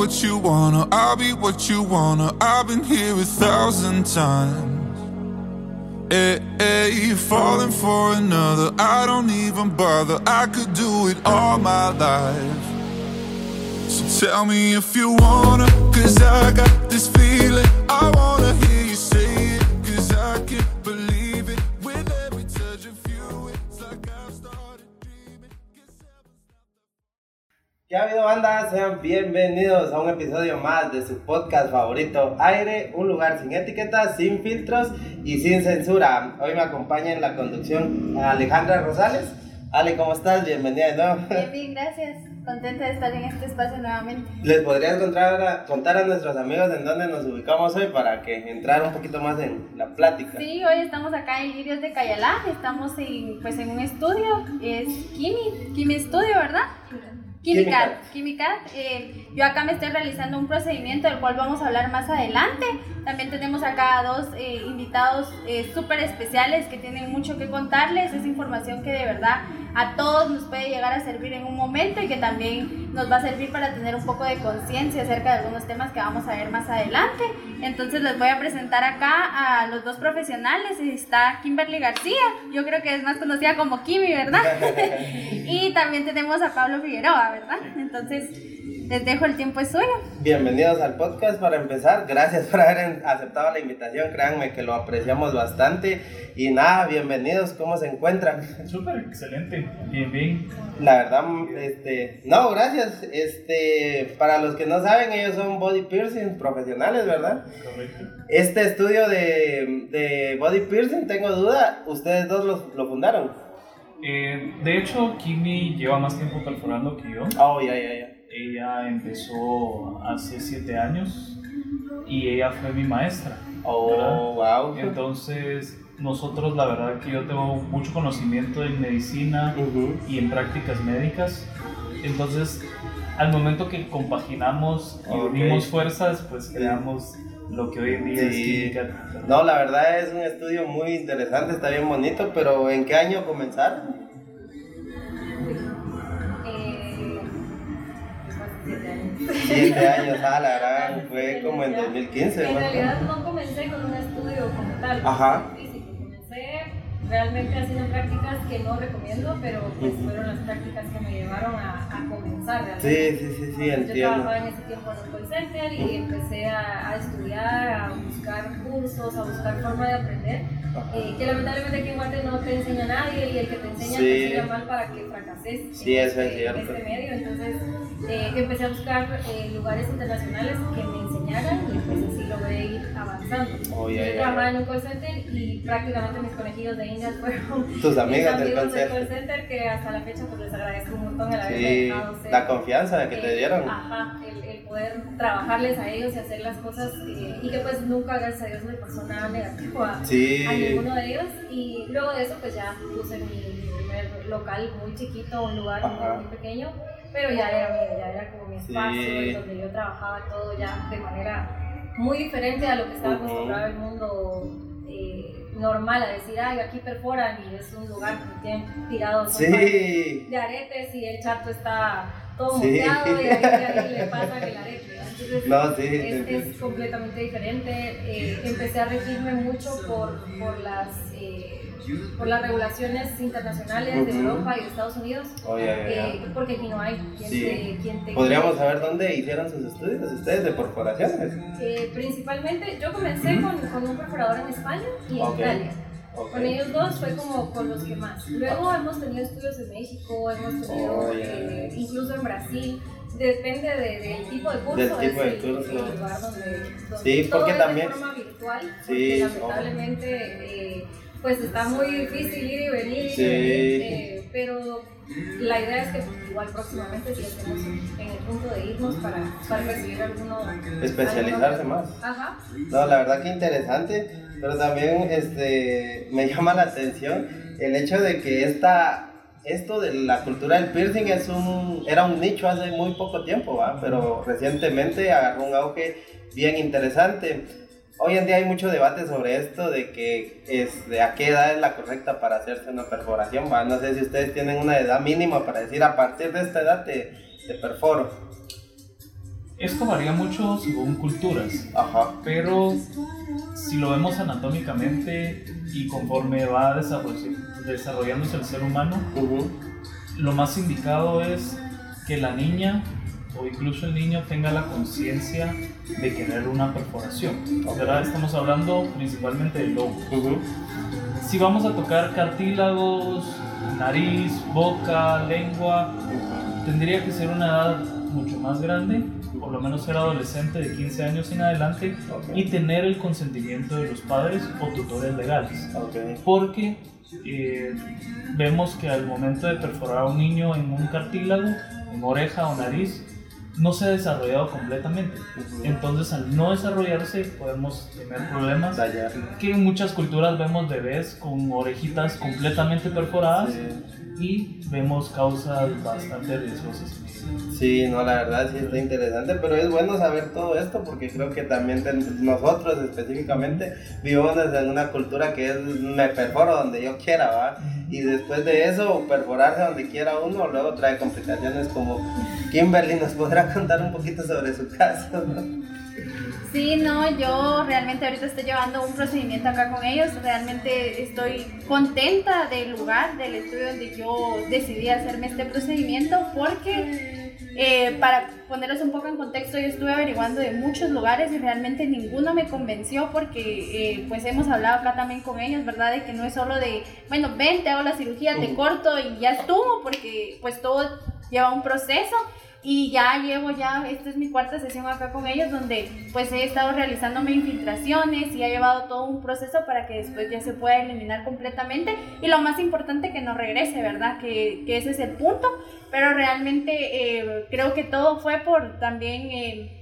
what you wanna, I'll be what you wanna. I've been here a thousand times. Eh, eh, hey, hey, falling for another, I don't even bother. I could do it all my life. So tell me if you wanna, cause I got this feeling. I wanna ¿Qué ha habido banda? Sean bienvenidos a un episodio más de su podcast favorito Aire, un lugar sin etiquetas, sin filtros y sin censura. Hoy me acompaña en la conducción Alejandra Rosales. Ale, ¿cómo estás? Bienvenida de nuevo. Bien, bien, gracias. Contenta de estar en este espacio nuevamente. ¿Les podrías contar a, contar a nuestros amigos en dónde nos ubicamos hoy para que entrar un poquito más en la plática? Sí, hoy estamos acá en Lirios de Cayalá, estamos en, pues, en un estudio, es Kimi, Kimi Studio, ¿verdad? Quimicat, Quimicat. Eh, yo acá me estoy realizando un procedimiento del cual vamos a hablar más adelante. También tenemos acá dos eh, invitados eh, súper especiales que tienen mucho que contarles. Es información que de verdad a todos nos puede llegar a servir en un momento y que también nos va a servir para tener un poco de conciencia acerca de algunos temas que vamos a ver más adelante. Entonces les voy a presentar acá a los dos profesionales. Está Kimberly García, yo creo que es más conocida como Kimi, ¿verdad? y también tenemos a Pablo Figueroa, ¿verdad? Entonces les dejo el tiempo es suyo. Bienvenidos al podcast para empezar. Gracias por haber aceptado la invitación. Créanme que lo apreciamos bastante. Y nada, bienvenidos. ¿Cómo se encuentran? Súper, excelente. Bien, bien. La verdad, este, no, gracias. Este, para los que no saben, ellos son body piercing profesionales, ¿verdad? Correcto. Este estudio de, de body piercing, tengo duda, ustedes dos lo, lo fundaron. Eh, de hecho, Kimi lleva más tiempo perforando que yo. Oh, ya, ya, ya. Ella empezó hace siete años y ella fue mi maestra. Oh, ¿verdad? wow. Entonces, nosotros, la verdad que yo tengo mucho conocimiento en medicina Ujú. y en prácticas médicas. Entonces, al momento que compaginamos y Ok. unimos fuerzas, pues creamos lo que hoy en día es Sí. química. ¿verdad? No, la verdad es un estudio muy interesante, está bien bonito, pero ¿en qué año comenzaron? Siete años. Ah, la verdad, fue como en Ya. 2015. En realidad no comencé con un estudio como tal, Ajá. físico. Comencé realmente haciendo prácticas que no recomiendo, pero pues fueron las prácticas que me llevaron a, a comenzar realmente. Sí, sí, sí, sí, Yo entiendo. trabajaba en ese tiempo en un call center y empecé a, a estudiar, a buscar cursos, a buscar forma de aprender. Eh, que lamentablemente aquí en Guate no te enseña nadie y el que te enseña Sí. te enseña mal para que fracases Sí, en eso es este, en este medio. Entonces eh, empecé a buscar eh, lugares internacionales que me enseñaran y pues así logré ir avanzando. Oh, Yo ya, trabajaba en un call center y prácticamente mis conejillos de indias fueron Tus amigas del del concierto. call center que hasta la fecha pues les agradezco un montón el haberme Sí, dejado ser la confianza que te eh, dieron. Ajá, el poder trabajarles a ellos y hacer las cosas eh, y que pues nunca, gracias a Dios, me pasó nada negativo a, Sí. a ninguno de ellos. Y luego de eso pues ya puse mi, primer local muy chiquito, un lugar muy, Ajá. muy pequeño, pero ya era mío, ya era como mi espacio Sí. donde yo trabajaba todo ya de manera muy diferente a lo que estaba acostumbrado el mundo. eh, normal a decir, ay, aquí perforan y es un lugar que tienen tirados Sí. de aretes y el chato está todo Sí. muteado y ahí le el arete. ¿verdad? Entonces, No, sí, es, sí, es sí. completamente diferente. Eh, empecé a regirme mucho por, por las... eh, por las regulaciones internacionales de. Europa y de Estados Unidos, Oh, eh, porque aquí no hay quien, Sí. te, quien te Podríamos saber dónde hicieron sus estudios ustedes de perforaciones. Eh, principalmente, yo comencé con, con un perforador en España y en Ok. Italia. Con ellos dos fue como con los que más. Luego hemos tenido estudios en México, hemos tenido Oh, eh, incluso en Brasil. Depende de- del tipo de curso. Del tipo de el- curso. el lugar donde, donde Sí, todo porque es también- de forma virtual. Sí, lamentablemente, eh, pues está muy difícil ir y venir. Sí. eh, pero la idea es que igual próximamente si estemos en el punto de irnos para, para recibir alguno. Especializarse alguno- más. Ajá. No, la verdad que interesante, pero también este, me llama la atención el hecho de que esta, esto de la cultura del piercing es un, era un nicho hace muy poco tiempo, ¿va? pero recientemente agarró un auge bien interesante. Hoy en día hay mucho debate sobre esto de que es de a qué edad es la correcta para hacerse una perforación. ¿va? No sé si ustedes tienen una edad mínima para decir a partir de esta edad te, te perforo. Esto varía mucho según culturas, Ajá. pero si lo vemos anatómicamente y conforme va desarroll- desarrollándose el ser humano, lo más indicado es que la niña o incluso el niño tenga la conciencia de querer una perforación. Estamos hablando principalmente del lobo. Si vamos a tocar cartílagos, nariz, boca, lengua, tendría que ser una edad mucho más grande, por lo menos ser adolescente de 15 años en adelante y tener el consentimiento de los padres o tutores legales. Porque eh, vemos que al momento de perforar a un niño en un cartílago, en oreja o nariz, no se ha desarrollado completamente. Entonces, al no desarrollarse, podemos tener problemas que en muchas culturas vemos bebés con orejitas completamente perforadas y vemos causas bastante riesgosas. Sí, no, la verdad sí está interesante, pero es bueno saber todo esto porque creo que también nosotros específicamente vivimos en una cultura que es me perforo donde yo quiera, ¿va? Y después de eso, perforarse donde quiera uno, luego trae complicaciones como Kimberly nos podrá contar un poquito sobre su caso. Sí, no, yo realmente ahorita estoy llevando un procedimiento acá con ellos. Realmente estoy contenta del lugar, del estudio donde yo decidí hacerme este procedimiento porque eh, para ponerlos un poco en contexto, yo estuve averiguando de muchos lugares y realmente ninguno me convenció porque eh, pues hemos hablado acá también con ellos, ¿verdad? De que no es solo de, bueno, ven, te hago la cirugía, te corto y ya estuvo porque pues todo lleva un proceso y ya llevo ya, esta es mi cuarta sesión acá con ellos donde pues he estado realizándome infiltraciones y ha llevado todo un proceso para que después ya se pueda eliminar completamente. Y lo más importante que no regrese, ¿verdad? Que, que ese es el punto, pero realmente eh, creo que todo fue por también... eh,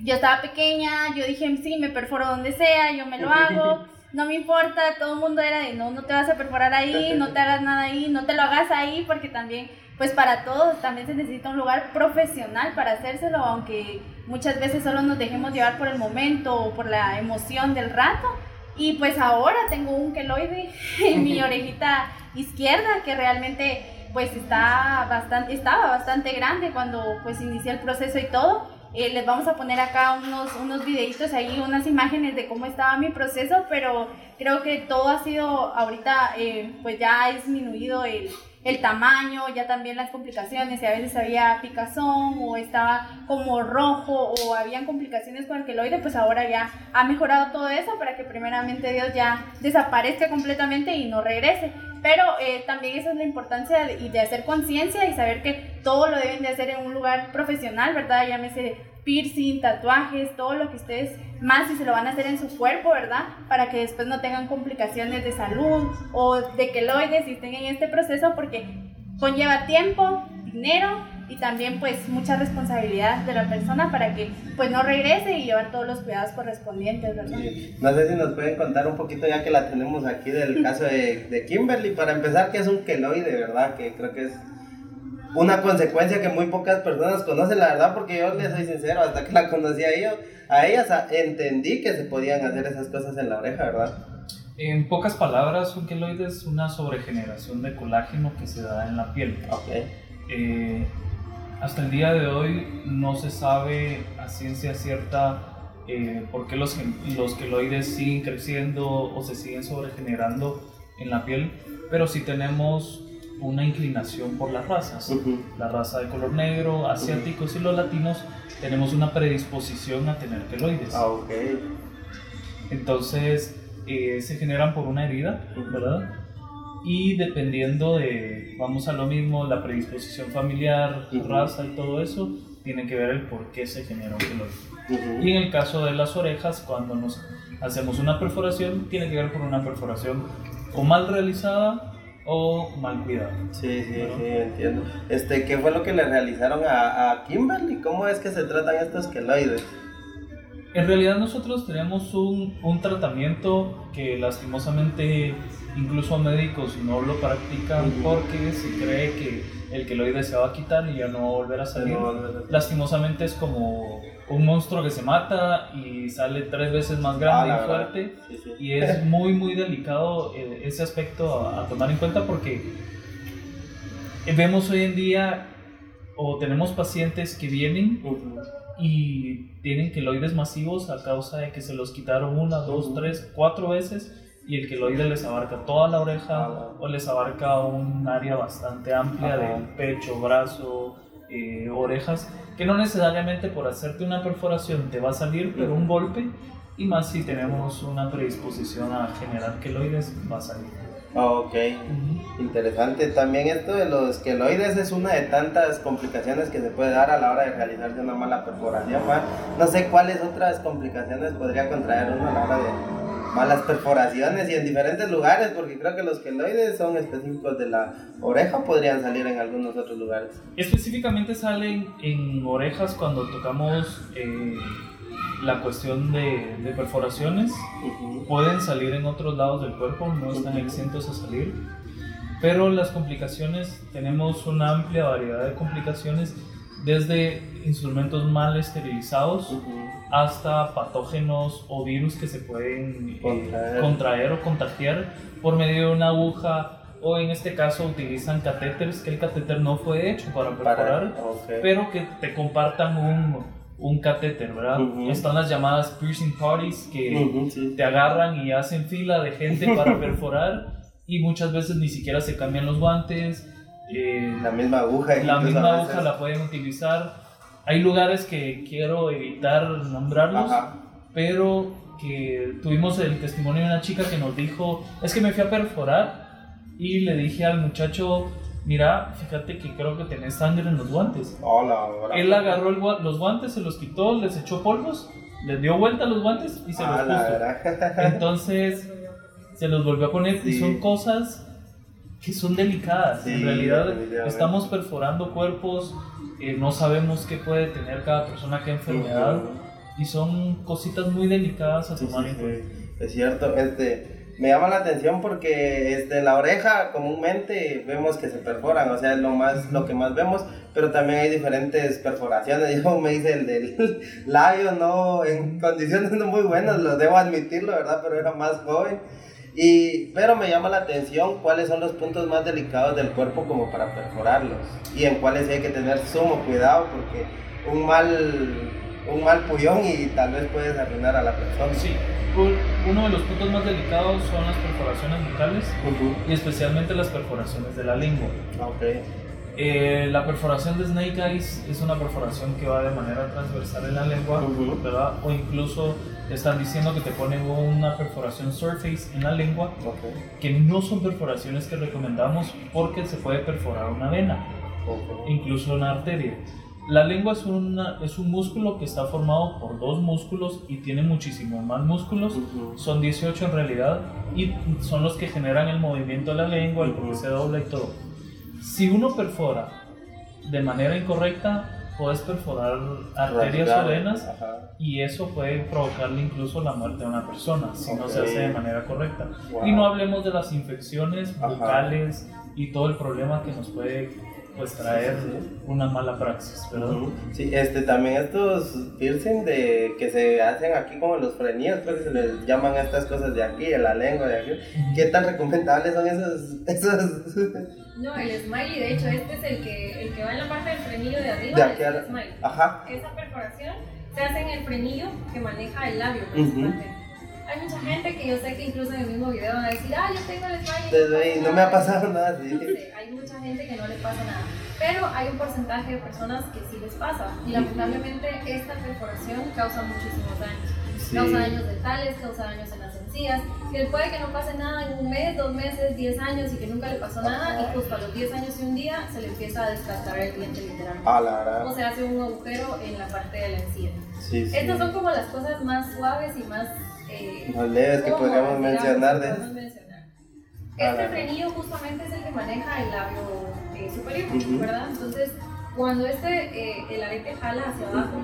yo estaba pequeña, yo dije, sí, me perforo donde sea, yo me lo hago, no me importa, todo el mundo era de, no, no te vas a perforar ahí, no te hagas nada ahí, no te lo hagas ahí, porque también, pues para todos también se necesita un lugar profesional para hacérselo, aunque muchas veces solo nos dejemos llevar por el momento o por la emoción del rato. Y pues ahora tengo un queloide en mi orejita izquierda que realmente pues está bastante, estaba bastante grande cuando pues inicié el proceso y todo. Eh, les vamos a poner acá unos, unos videitos ahí, unas imágenes de cómo estaba mi proceso, pero creo que todo ha sido ahorita, eh, pues ya ha disminuido el, el tamaño, ya también las complicaciones, y a veces había picazón o estaba como rojo o habían complicaciones con el queloide, pues ahora ya ha mejorado todo eso para que primeramente Dios ya desaparezca completamente y no regrese. Pero eh, también esa es la importancia de, de hacer conciencia y saber que todo lo deben de hacer en un lugar profesional, ¿verdad? Llámese piercing, tatuajes, todo lo que ustedes más si se lo van a hacer en su cuerpo, ¿verdad? Para que después no tengan complicaciones de salud o de queloides si estén en este proceso porque conlleva tiempo, dinero y también pues mucha responsabilidad de la persona para que pues no regrese y llevar todos los cuidados correspondientes, ¿verdad? No sé si nos pueden contar un poquito ya que la tenemos aquí del caso de, de Kimberly. Para empezar, que es un queloide, ¿verdad? Que creo que es una consecuencia que muy pocas personas conocen, la verdad, porque yo les soy sincero, hasta que la conocí a ellos, a ellas entendí que se podían hacer esas cosas en la oreja, ¿verdad? En pocas palabras, un queloide es una sobregeneración de colágeno que se da en la piel. Ok. Eh, hasta el día de hoy no se sabe a a ciencia cierta eh, por qué los, los queloides siguen creciendo o se siguen sobregenerando en la piel, pero sí tenemos una inclinación por las razas. La raza de color negro, asiáticos y los latinos tenemos una predisposición a tener queloides. Ah, ok. Entonces eh, se generan por una herida, ¿verdad? Y dependiendo de, vamos a lo mismo, la predisposición familiar, raza y todo eso, tiene que ver el por qué se genera un queloide. Y en el caso de las orejas, cuando nos hacemos una perforación, tiene que ver por una perforación o mal realizada o mal cuidado. Sí, sí, sí, entiendo. Este, ¿Qué fue lo que le realizaron a, a Kimberly? ¿Cómo es que se tratan estos queloides? En realidad nosotros tenemos un, un tratamiento que lastimosamente incluso médicos no lo practican porque se cree que el queloide se va a quitar y ya no va a volver a salir. Lastimosamente es como un monstruo que se mata y sale tres veces más grande Ah, y fuerte. Y es muy muy delicado eh, ese aspecto a, a tomar en cuenta porque vemos hoy en día o tenemos pacientes que vienen y tienen queloides masivos a causa de que se los quitaron una, dos, tres, cuatro veces y el queloide les abarca toda la oreja o les abarca un área bastante amplia Ajá. del pecho, brazo, eh, orejas, que no necesariamente por hacerte una perforación te va a salir, pero un golpe y más si tenemos una predisposición a generar queloides va a salir. Ah, Ok, interesante. También esto de los queloides es una de tantas complicaciones que se puede dar a la hora de realizarse una mala perforación. ¿va? No sé cuáles otras complicaciones podría contraer uno a la hora de malas perforaciones y en diferentes lugares, porque creo que los queloides son específicos de la oreja, podrían salir en algunos otros lugares. Específicamente salen en orejas cuando tocamos eh, la cuestión de, de perforaciones. Pueden salir en otros lados del cuerpo, no están exentos a salir. Pero las complicaciones, tenemos una amplia variedad de complicaciones, desde instrumentos mal esterilizados hasta patógenos o virus que se pueden eh, contraer o contagiar por medio de una aguja o en este caso utilizan catéteres que el catéter no fue hecho para perforar, ok. pero que te compartan un, un catéter, ¿verdad? Están las llamadas piercing parties que Ujú, sí. te agarran y hacen fila de gente para perforar y muchas veces ni siquiera se cambian los guantes. Eh, La misma aguja. la misma a veces. aguja la pueden utilizar. Hay lugares que quiero evitar nombrarlos, pero que tuvimos el testimonio de una chica que nos dijo, es que me fui a perforar y le dije al muchacho, mira, fíjate que creo que tenés sangre en los guantes. Hola, hola. Él agarró gua- los guantes, se los quitó, les echó polvos, les dio vuelta a los guantes y se Ah, los puso. Entonces se los volvió a poner y son cosas que son delicadas. Sí, en realidad estamos perforando cuerpos, eh, no sabemos qué puede tener cada persona, qué enfermedad, y son cositas muy delicadas a tomar en cuenta. Es cierto, este, me llama la atención porque este, la oreja comúnmente vemos que se perforan, o sea, es lo, más, lo que más vemos, pero también hay diferentes perforaciones. Yo me hice el del labio, no, en condiciones no muy buenas, lo debo admitirlo, ¿verdad? Pero era más joven. Y, pero me llama la atención cuáles son los puntos más delicados del cuerpo como para perforarlos y en cuáles hay que tener sumo cuidado porque un mal, un mal puñón y tal vez puedes arruinar a la persona. Sí, un- uno de los puntos más delicados son las perforaciones bucales y especialmente las perforaciones de la lengua. Eh, la perforación de Snake Eyes es una perforación que va de manera transversal en la lengua, ¿verdad? O incluso te están diciendo que te ponen una perforación surface en la lengua, que no son perforaciones que recomendamos porque se puede perforar una vena, incluso una arteria. La lengua es, una, es un músculo que está formado por dos músculos y tiene muchísimos más músculos, son 18 en realidad, y son los que generan el movimiento de la lengua, el por qué se dobla y todo. Si uno perfora de manera incorrecta, puedes perforar arterias o venas y eso puede provocarle incluso la muerte a una persona si no se hace de manera correcta. Wow. Y no hablemos de las infecciones Ajá. bucales y todo el problema que nos puede pues, traer una mala praxis, ¿verdad? Sí, este, también estos piercing de, que se hacen aquí como los frenillos, creo que se les llaman estas cosas de aquí, en la lengua de aquí. ¿Qué tan recomendables son esos? esos No, el smiley, de hecho, este es el que, el que va en la parte del frenillo de arriba. De aquí a- smiley. Ajá. Esa perforación se hacen el frenillo que maneja el labio principalmente. Hay mucha gente que yo sé que incluso en el mismo video van a decir, ah, yo tengo el smile. Desde ahí no me ha pasado nada. Sí, hay mucha gente que no le pasa nada. Pero hay un porcentaje de personas que sí les pasa. Y lamentablemente esta perforación causa muchísimos daños. Sí. Causa daños dentales, causa daños en las Que puede que no pase nada en un mes, dos meses, diez años y que nunca le pasó nada. Y justo a los diez años y un día se le empieza a descascarar el diente literalmente. La. O se hace un agujero en la parte de la encía. Sí, sí. Estas son como las cosas más suaves y más... Eh, Más leves que podríamos mencionar de- podemos mencionar. Este frenillo justamente es el que maneja el labio eh, superior, Ujú. ¿verdad? Entonces, cuando este, eh, el arete jala hacia abajo,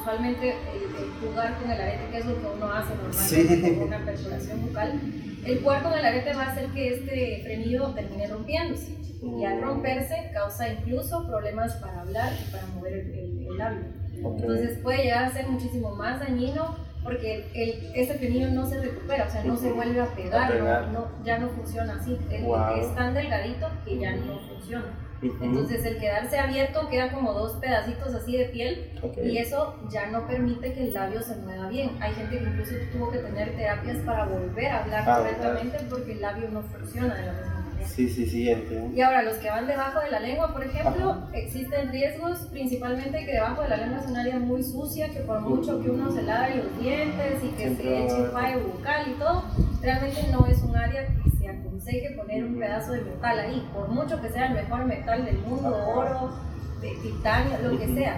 usualmente el, el jugar con el arete, que es lo que uno hace normalmente Sí. con una perforación bucal, el jugar con el arete va a hacer que este frenillo termine rompiéndose. Y al romperse causa incluso problemas para hablar y para mover el, el- el labio. Ok. Entonces puede llegar a ser muchísimo más dañino porque el, ese frenillo no se recupera, o sea, no se vuelve a pegar, A pegar. No, no- ya no funciona así. Wow. Es tan delgadito que ya no funciona. Entonces el quedarse abierto queda como dos pedacitos así de piel Ok. y eso ya no permite que el labio se mueva bien. Hay gente que incluso tuvo que tener terapias para volver a hablar Ah, correctamente porque el labio no funciona de la misma manera. Sí, sí, sí, entiendo. Y ahora, los que van debajo de la lengua, por ejemplo, existen riesgos, principalmente que debajo de la lengua es un área muy sucia, que por mucho que uno se lave los dientes y que Siempre se eche enjuague bucal y todo, realmente no es un área que se aconseje poner un pedazo de metal ahí, por mucho que sea el mejor metal del mundo, oro, de titanio, lo que sea.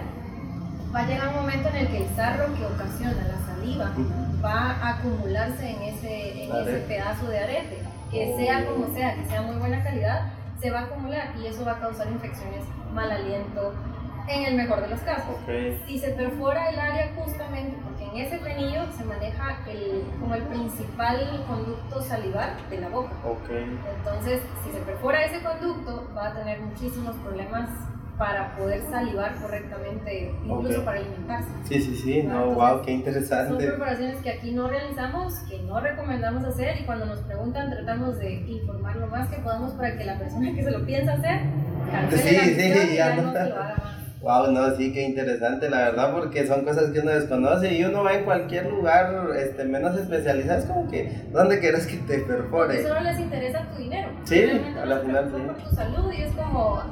Va a llegar un momento en el que el sarro que ocasiona la saliva va a acumularse en ese, en ese pedazo de arete. Que Oh. sea como sea, que sea muy buena calidad, se va a acumular y eso va a causar infecciones, mal aliento, en el mejor de los casos. Ok. Si se perfora el área justamente, en ese frenillo se maneja el, como el principal conducto salivar de la boca. Ok. Entonces, si se perfora ese conducto, va a tener muchísimos problemas para poder salivar correctamente, incluso Ok. para alimentarse. Sí, sí, sí. No, Entonces, wow, qué Son interesante. preparaciones que aquí no realizamos, que no recomendamos hacer y cuando nos preguntan tratamos de informar lo más que podamos para que la persona que se lo piensa hacer Sí, sí, y ya no. lo haga más. Wow, no, sí, qué interesante, la verdad, porque son cosas que uno desconoce y uno va en cualquier lugar este, menos especializado. Es como que, ¿dónde quieres que te perfore? solo les interesa tu dinero. Sí, Realmente a no la se final por tu salud y es como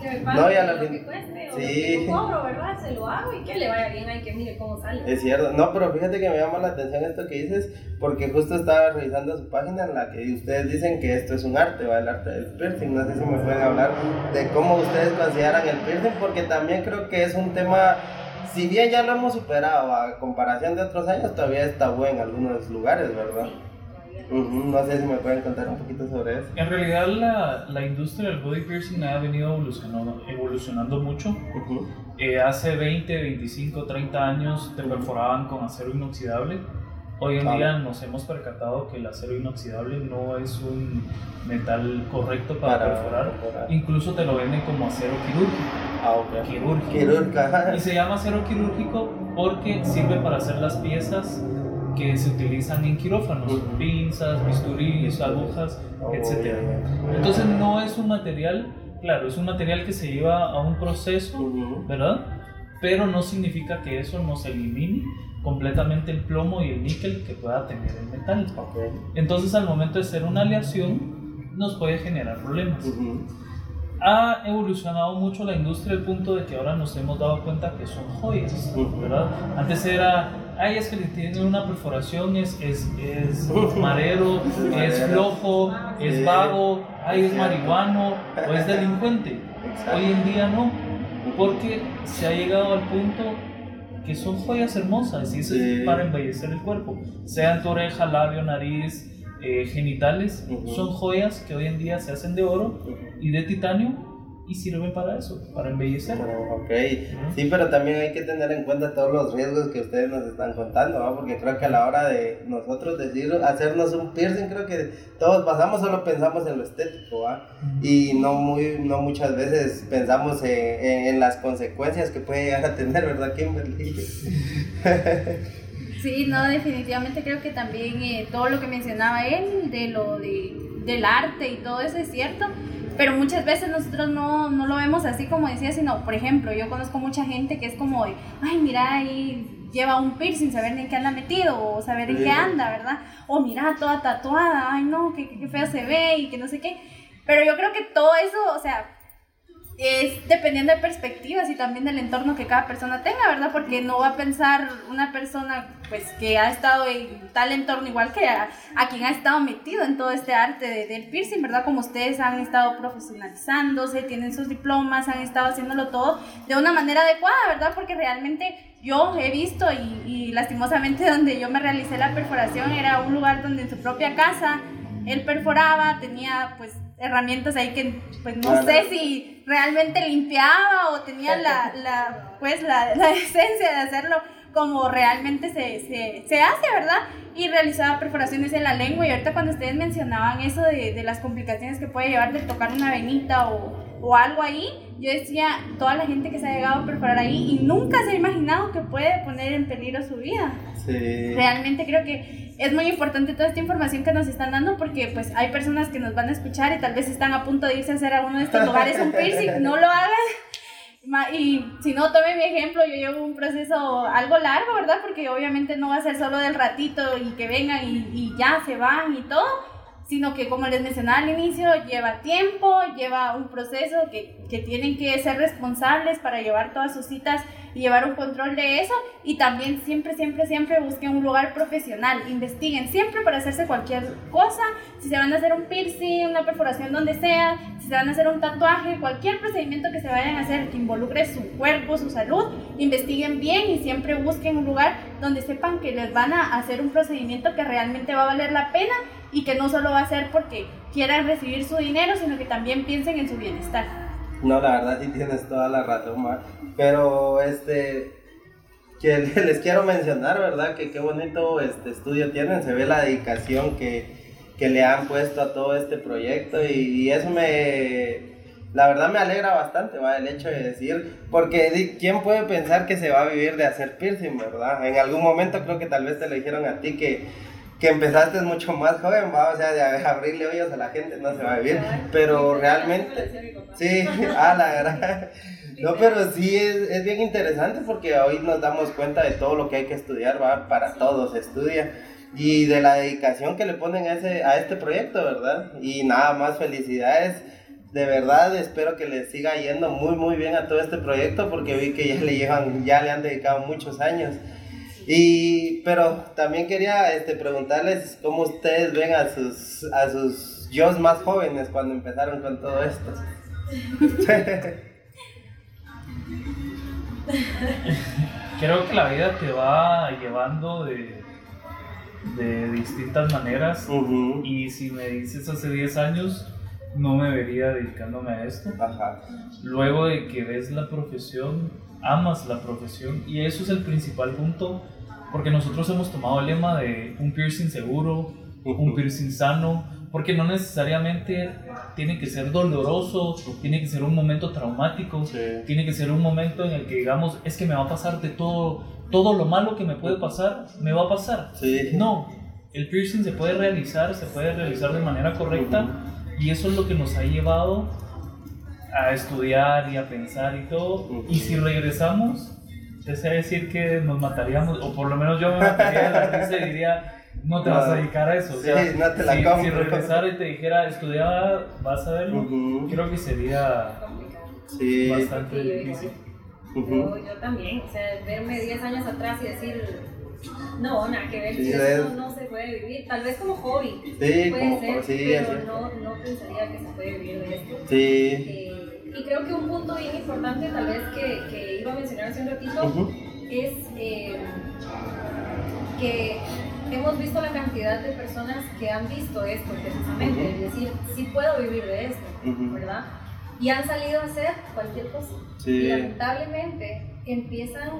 que me pague No, y a la lo que cueste o sí. lo que cobro, ¿verdad? Se lo hago y que le vaya bien, hay que mire cómo sale. Es cierto, no, pero fíjate que me llama la atención esto que dices, porque justo estaba revisando su página en la que ustedes dicen que esto es un arte, ¿va? El arte del piercing. No sé si me pueden hablar de cómo ustedes consideran el piercing, porque también creo que es un tema, si bien ya lo hemos superado a comparación de otros años, todavía es tabú en algunos lugares, ¿verdad? Sí, todavía. Ujú, No sé si me pueden contar un poquito sobre eso. En realidad la, la industria del body piercing ha venido evolucionando, evolucionando mucho. Ujú. Eh, hace 20, 25, 30 años te perforaban con acero inoxidable. Hoy en día nos hemos percatado que el acero inoxidable no es un metal correcto para, perforar. perforar. Incluso te lo venden como acero quirúrgico. Ah, ok. Quirúrgico. Quirúrgica. Y se llama acero quirúrgico porque sirve para hacer las piezas que se utilizan en quirófanos, Ujú. pinzas, bisturís, agujas, Oh, etc. Entonces no es un material, claro, es un material que se lleva a un proceso. ¿verdad? Pero no significa que eso nos elimine completamente el plomo y el níquel que pueda tener el metal. Entonces al momento de hacer una aleación nos puede generar problemas. Ha evolucionado mucho la industria al punto de que ahora nos hemos dado cuenta que son joyas. ¿verdad? Antes era, ay, es que le tiene una perforación, es, es, es marero, es flojo, es vago, ay, es marihuano o es delincuente. Hoy en día no, porque se ha llegado al punto que son joyas hermosas y eso es para embellecer el cuerpo, sean tu oreja, labio, nariz, eh, genitales, son joyas que hoy en día se hacen de oro y de titanio y sirven para eso, para embellecer. Oh, Ok, sí, pero también hay que tener en cuenta todos los riesgos que ustedes nos están contando, ¿va? porque creo que a la hora de nosotros decir hacernos un piercing, creo que todos pasamos, solo pensamos en lo estético, ¿va? y no, muy, no muchas veces pensamos en, en- en las consecuencias que puede llegar a tener, ¿verdad, Kimberly? Sí, no, definitivamente creo que también eh, todo lo que mencionaba él, de lo de, del arte y todo eso es cierto, pero muchas veces nosotros no, no lo vemos así como decía, sino, por ejemplo, yo conozco mucha gente que es como de, ay, mira, ahí lleva un piercing, saber en qué anda metido o saber en qué anda, ¿verdad? O mira, toda tatuada, ay no, qué, qué feo se ve y que no sé qué. Pero yo creo que todo eso, o sea, es dependiendo de perspectivas y también del entorno que cada persona tenga, ¿verdad? Porque no va a pensar una persona pues que ha estado en tal entorno igual que a, quien ha estado metido en todo este arte de, del piercing, ¿verdad? Como ustedes han estado profesionalizándose, tienen sus diplomas, han estado haciéndolo todo de una manera adecuada, ¿verdad? Porque realmente yo he visto y, y lastimosamente donde yo me realicé la perforación era un lugar donde en su propia casa él perforaba, tenía pues herramientas ahí que pues no sé si realmente limpiaba o tenía la, la pues la, la, esencia de hacerlo como realmente se, se, se, hace, ¿verdad? Y realizaba perforaciones en la lengua y ahorita cuando ustedes mencionaban eso de, de las complicaciones que puede llevar de tocar una venita o, o algo ahí, yo decía, toda la gente que se ha llegado a perforar ahí y nunca se ha imaginado que puede poner en peligro su vida. Sí. Realmente creo que es muy importante toda esta información que nos están dando porque pues hay personas que nos van a escuchar y tal vez están a punto de irse a hacer a uno de estos lugares un piercing, no lo hagan. Y si no, tome mi ejemplo, yo llevo un proceso algo largo, ¿verdad? Porque obviamente no va a ser solo del ratito y que vengan y, y ya se van y todo sino que como les mencionaba al inicio, lleva tiempo, lleva un proceso que, que, tienen que ser responsables para llevar todas sus citas y llevar un control de eso. Y también siempre, siempre, siempre busquen un lugar profesional, investiguen siempre para hacerse cualquier cosa, si se van a hacer un piercing, una perforación donde sea, si se van a hacer un tatuaje, cualquier procedimiento que se vayan a hacer que involucre su cuerpo, su salud, investiguen bien y siempre busquen un lugar donde sepan que les van a hacer un procedimiento que realmente va a valer la pena y que no solo va a ser porque quieran recibir su dinero, sino que también piensen en su bienestar. No, la verdad sí tienes toda la razón, Mar. Pero este que les quiero mencionar, ¿verdad? Que qué bonito este estudio tienen, se ve la dedicación que, que le han puesto a todo este proyecto y, y, eso me, la verdad me alegra bastante, ¿va? El hecho de decir, porque ¿quién puede pensar que se va a vivir de hacer piercing, ¿verdad? En algún momento creo que tal vez te lo dijeron a ti que que empezaste mucho más joven, ¿va? o sea, de abrirle hoyos a la gente no se va a vivir, pero realmente, sí, ah, la verdad, no, pero sí es, es, bien interesante porque hoy nos damos cuenta de todo lo que hay que estudiar, ¿va? para todos estudia, y de la dedicación que le ponen a, ese, a este proyecto, ¿verdad? Y nada más felicidades. De verdad espero que les siga yendo muy muy bien a todo este proyecto porque vi que ya le llevan, ya le han dedicado muchos años. Y, pero también quería este, preguntarles cómo ustedes ven a sus, a sus yo más jóvenes cuando empezaron con todo esto. Creo que la vida te va llevando de, de distintas maneras. Y si me dices hace 10 años, no me vería dedicándome a esto. Luego de que ves la profesión, amas la profesión. Y eso es el principal punto porque nosotros hemos tomado el lema de un piercing seguro, un piercing sano, porque no necesariamente tiene que ser doloroso, tiene que ser un momento traumático, tiene que ser un momento en el que digamos, es que me va a pasar de todo, todo lo malo que me puede pasar, me va a pasar. No, el piercing se puede realizar, se puede realizar de manera correcta y eso es lo que nos ha llevado a estudiar y a pensar y todo. Y si regresamos desea decir que nos mataríamos, o por lo menos yo me mataría de la risa y diría, no te vas a dedicar a eso. O sea, sí, no te la si, si regresara y te dijera, estudiaba, vas a verlo, creo que sería sí. bastante difícil. yo, yo, también, o sea, verme 10 años atrás y decir, no, nada que ver, sí, eso no se puede vivir, tal vez como hobby, sí, puede como, ser, sí, pero no, no pensaría que se puede vivir de esto. Sí. Eh, y creo que un punto bien importante, tal vez que, que iba a mencionar hace un ratito, es eh, que hemos visto la cantidad de personas que han visto esto precisamente, es decir, sí puedo vivir de esto, ¿verdad? Y han salido a hacer cualquier cosa. Y lamentablemente empiezan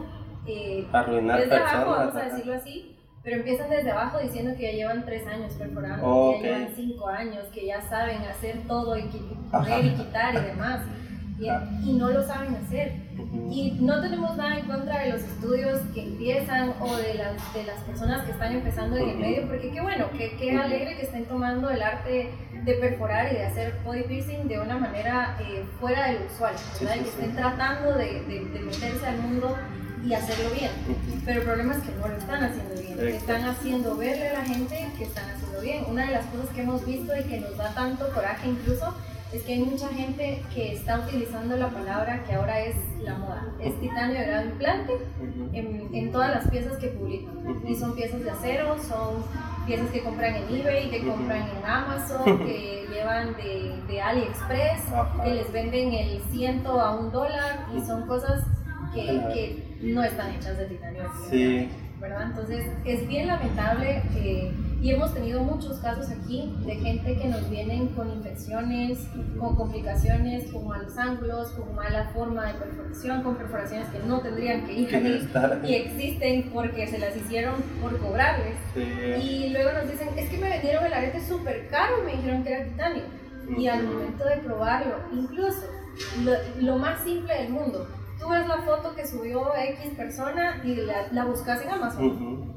eh, arruinar desde personas, abajo, vamos a decirlo así, pero empiezan desde abajo diciendo que ya llevan tres años perforando, que ya llevan cinco años, que ya saben hacer todo y poner y quitar y demás y, no lo saben hacer. Y no tenemos nada en contra de los estudios que empiezan o de las, de las personas que están empezando en el medio, porque qué bueno, qué, qué alegre que estén tomando el arte de perforar y de hacer body piercing de una manera eh, fuera del usual, ¿verdad? que estén tratando de, de, meterse al mundo y hacerlo bien. Pero el problema es que no lo están haciendo bien. Están haciendo verle a la gente que están haciendo bien. Una de las cosas que hemos visto y que nos da tanto coraje incluso es que hay mucha gente que está utilizando la palabra que ahora es la moda. Es titanio de grado implante en, en, todas las piezas que publican. Y son piezas de acero, son piezas que compran en eBay, que compran en Amazon, que llevan de, de AliExpress, que les venden el ciento a un dólar y son cosas que, que no están hechas de titanio. Sí. ¿verdad? Entonces es bien lamentable que y hemos tenido muchos casos aquí de gente que nos vienen con infecciones, con complicaciones, con malos ángulos, con mala forma de perforación, con perforaciones que no tendrían que ir ahí y existen porque se las hicieron por cobrarles. Y luego nos dicen, es que me vendieron el arete súper caro, me dijeron que era titanio. Y al momento de probarlo, incluso lo, más simple del mundo, tú ves la foto que subió X persona y la, la buscas en Amazon.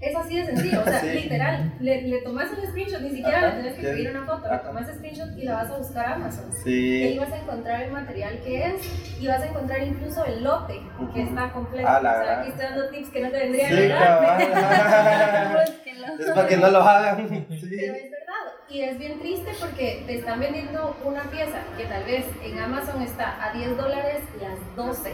Es así de sencillo, o sea, literal, le, le, tomas un screenshot, ni siquiera le tienes que pedir una foto, le tomas screenshot y la vas a buscar a Amazon. Sí. Y ahí vas a encontrar el material que es y vas a encontrar incluso el lote que está completo. Ah, o sea, aquí estoy dando tips que no te vendrían sí, dar. es para que no lo hagan. Sí. Pero verdad, y es bien triste porque te están vendiendo una pieza que tal vez en Amazon está a 10 dólares las 12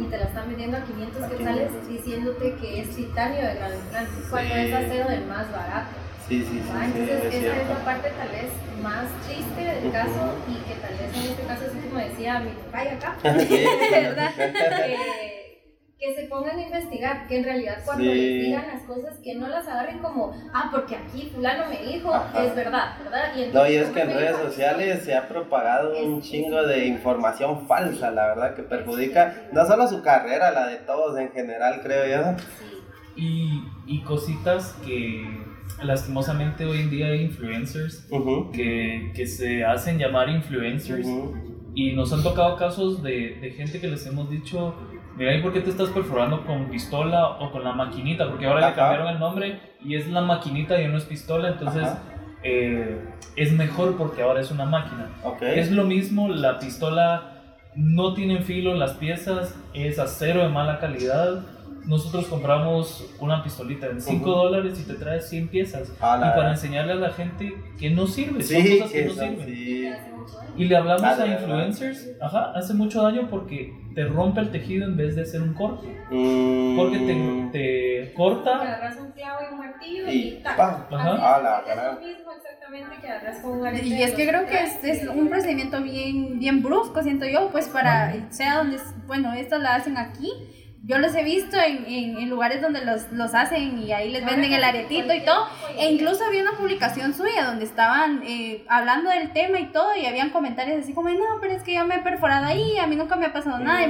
y te la están vendiendo a 500 quetzales diciéndote que es titanio de gran implante, cuando es acero del más barato. Sí, sí, sí. Entonces, esa es la parte tal vez más triste del caso y que tal vez en este caso, así como decía mi papá acá, ¿verdad? que se pongan a investigar, que en realidad cuando les digan las cosas, que no las agarren como, ah, porque aquí fulano me dijo, es verdad, ¿verdad? Y no, y es que en redes sociales se ha propagado un chingo de información falsa, la verdad, que perjudica no solo su carrera, la de todos en general, creo yo. Y, y cositas que lastimosamente hoy en día hay influencers que, que, se hacen llamar influencers y nos han tocado casos de, de gente que les hemos dicho mira, ¿y por qué te estás perforando con pistola o con la maquinita? Porque ahora le cambiaron el nombre y es la maquinita y no es pistola, entonces eh, es mejor porque ahora es una máquina. Es lo mismo, la pistola no tiene filo las piezas, es acero de mala calidad. Nosotros compramos una pistolita en 5 dólares y te trae 100 piezas. y para enseñarle a la gente que no sirve, son cosas que, no sirven. Y le hablamos a influencers, ajá, hace mucho daño porque te rompe el tejido en vez de hacer un corte. Mm. Porque te, te corta. Te agarras un clavo y un martillo y, y Ajá. Ah, es lo mismo exactamente que agarras con un Y es que creo que es, es, un procedimiento bien, bien brusco, siento yo, pues para, sea donde, bueno, esto lo hacen aquí yo los he visto en, en, lugares donde los, los, hacen y ahí les venden el aretito y todo. E incluso había una publicación suya donde estaban eh, hablando del tema y todo y habían comentarios así como, no, pero es que yo me he perforado ahí, a mí nunca me ha pasado nada.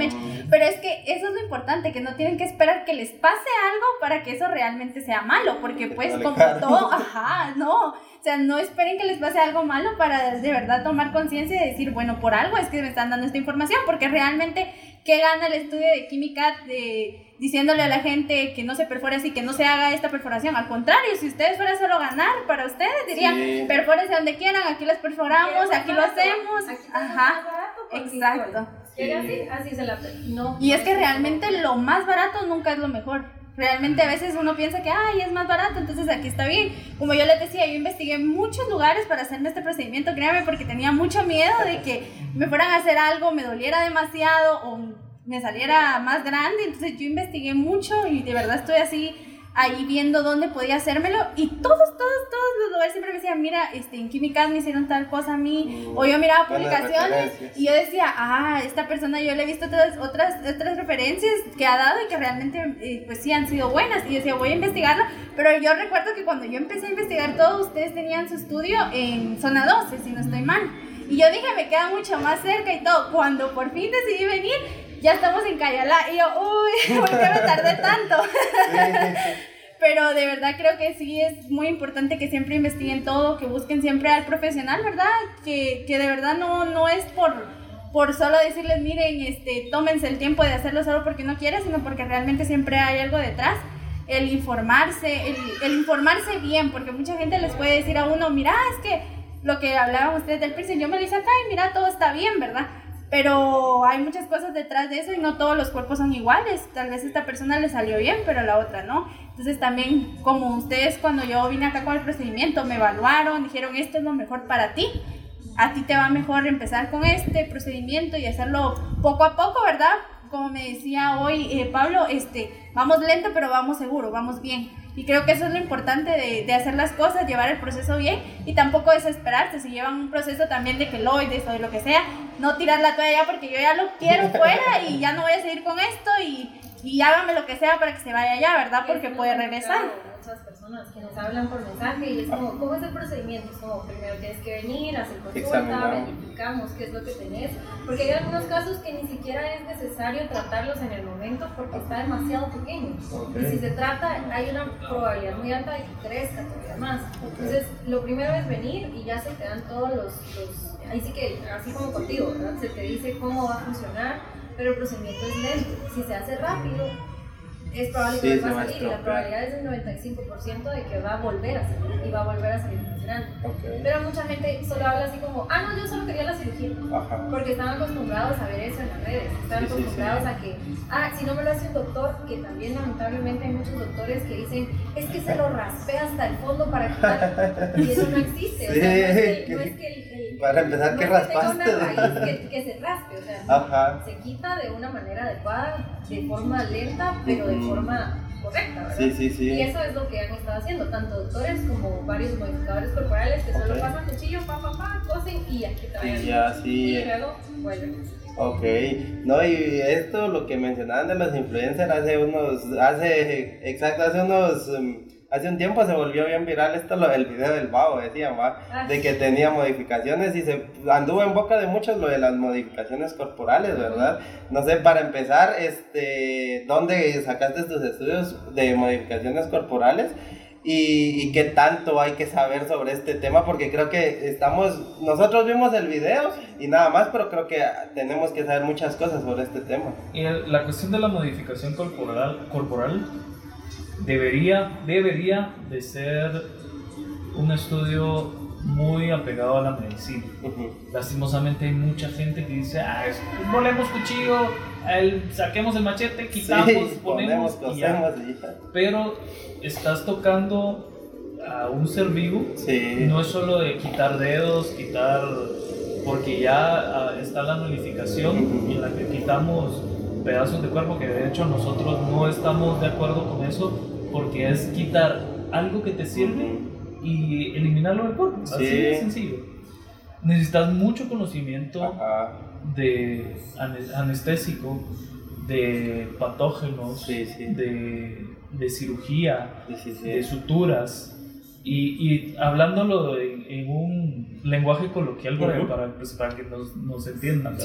Pero es que eso es lo importante, que no tienen que esperar que les pase algo para que eso realmente sea malo, porque pues como todo, ajá, no. O sea, no esperen que les pase algo malo para de verdad tomar conciencia y decir, bueno, por algo es que me están dando esta información, porque realmente ¿Qué gana el estudio de química de, diciéndole a la gente que no se perfore así, que no se haga esta perforación? Al contrario, si ustedes fueran solo ganar para ustedes, dirían, sí. perfórense donde quieran, aquí las perforamos, aquí lo hacemos. Ajá, exacto. así, así se la... No. Y es que realmente lo más barato nunca es lo mejor. Realmente a veces uno piensa que, ay, es más barato, entonces aquí está bien. Como yo les decía, yo investigué muchos lugares para hacerme este procedimiento, créanme, porque tenía mucho miedo de que me fueran a hacer algo, me doliera demasiado o me saliera más grande. Entonces yo investigué mucho y de verdad estoy así ahí viendo dónde podía hacérmelo y todos, todos, todos los lugares siempre me decían, mira, este, en Químicas me hicieron tal cosa a mí, mm, o yo miraba publicaciones y yo decía, ah, esta persona yo le he visto todas otras, otras referencias que ha dado y que realmente, eh, pues sí, han sido buenas, y yo decía, voy a investigarlo, pero yo recuerdo que cuando yo empecé a investigar todo, ustedes tenían su estudio en zona 12, si no estoy mal, y yo dije, me queda mucho más cerca y todo, cuando por fin decidí venir, ya estamos en Cayala. Y yo, uy, ¿por qué me tardé tanto? Pero de verdad creo que sí es muy importante que siempre investiguen todo, que busquen siempre al profesional, ¿verdad? Que, que de verdad no, no es por, por solo decirles, miren, este, tómense el tiempo de hacerlo solo porque no quieren, sino porque realmente siempre hay algo detrás. El informarse, el, el informarse bien, porque mucha gente les puede decir a uno, mira, es que lo que hablaban ustedes del piercing, yo me lo hice acá y mira, todo está bien, ¿verdad? Pero hay muchas cosas detrás de eso y no todos los cuerpos son iguales. Tal vez esta persona le salió bien, pero la otra no. Entonces también como ustedes cuando yo vine acá con el procedimiento me evaluaron, dijeron esto es lo mejor para ti. A ti te va mejor empezar con este procedimiento y hacerlo poco a poco, ¿verdad? Como me decía hoy eh, Pablo, este, vamos lento pero vamos seguro, vamos bien. Y creo que eso es lo importante de, de, hacer las cosas, llevar el proceso bien y tampoco desesperarse. Si llevan un proceso también de queloides o de lo que sea, no tirar la toalla porque yo ya lo quiero fuera y ya no voy a seguir con esto y, y hágame lo que sea para que se vaya allá, ¿verdad? Porque puede regresar que nos hablan por mensaje y es como, ¿cómo es el procedimiento? Es como, primero tienes que venir, hacer consulta, verificamos qué es lo que tenés, porque hay algunos casos que ni siquiera es necesario tratarlos en el momento porque está demasiado pequeño. Y si se trata, hay una probabilidad muy alta de que crezca todavía más. Entonces, lo primero es venir y ya se te dan todos los, los ahí sí que, así como contigo, ¿verdad? Se te dice cómo va a funcionar, pero el procedimiento es lento. Si se hace rápido, es probable que va a salir y la probabilidad es del 95% de que va a volver a salir y va a volver a salir funcionando. Pero mucha gente solo habla así como, ah, no, yo solo quería la cirugía. Porque están acostumbrados a ver eso en las redes, están acostumbrados a que, ah, si no me lo hace un doctor, que también lamentablemente hay muchos doctores que dicen, es que se lo raspea hasta el fondo para quitar. y eso no existe. O sea, no es que, el, para empezar, que raspaste. Que, que, se raspe, o sea, se quita de una manera adecuada, de forma lenta, pero de forma correcta, ¿verdad? Sí, sí, sí. Y eso es lo que han estado haciendo, tanto doctores como varios modificadores corporales que solo pasan cuchillo, pa, pa, pa, cosen y aquí traen. Y ya, sí. Y luego vuelven. Ok, no, y esto, lo que mencionaban de los influencers hace unos, hace, exacto, hace unos... Hace un tiempo se volvió bien viral esto, lo del video del babo, decían, ¿va? Ah, de que tenía modificaciones y se anduvo en boca de muchos lo de las modificaciones corporales, ¿verdad? No sé, para empezar, este, ¿dónde sacaste tus estudios de modificaciones corporales? Y, y, qué tanto hay que saber sobre este tema, porque creo que estamos, nosotros vimos el video y nada más, pero creo que tenemos que saber muchas cosas sobre este tema. Y la cuestión de la modificación corporal, corporal debería, debería de ser un estudio muy apegado a la medicina. Lastimosamente hay mucha gente que dice, ah, volemos cuchillo, el, saquemos el machete, quitamos, ponemos, y ya. Pero estás tocando a un ser vivo, no es solo de quitar dedos, quitar, porque ya ah, está la nulificación en la que quitamos pedazos de cuerpo, que de hecho nosotros no estamos de acuerdo con eso, porque es quitar algo que te sirve y eliminarlo del cuerpo. Así de sencillo. Necesitas mucho conocimiento de anestésico, de patógenos, De, de, cirugía, de suturas. Y, y hablándolo en, un lenguaje coloquial para, pues, para, que nos, nos entiendan,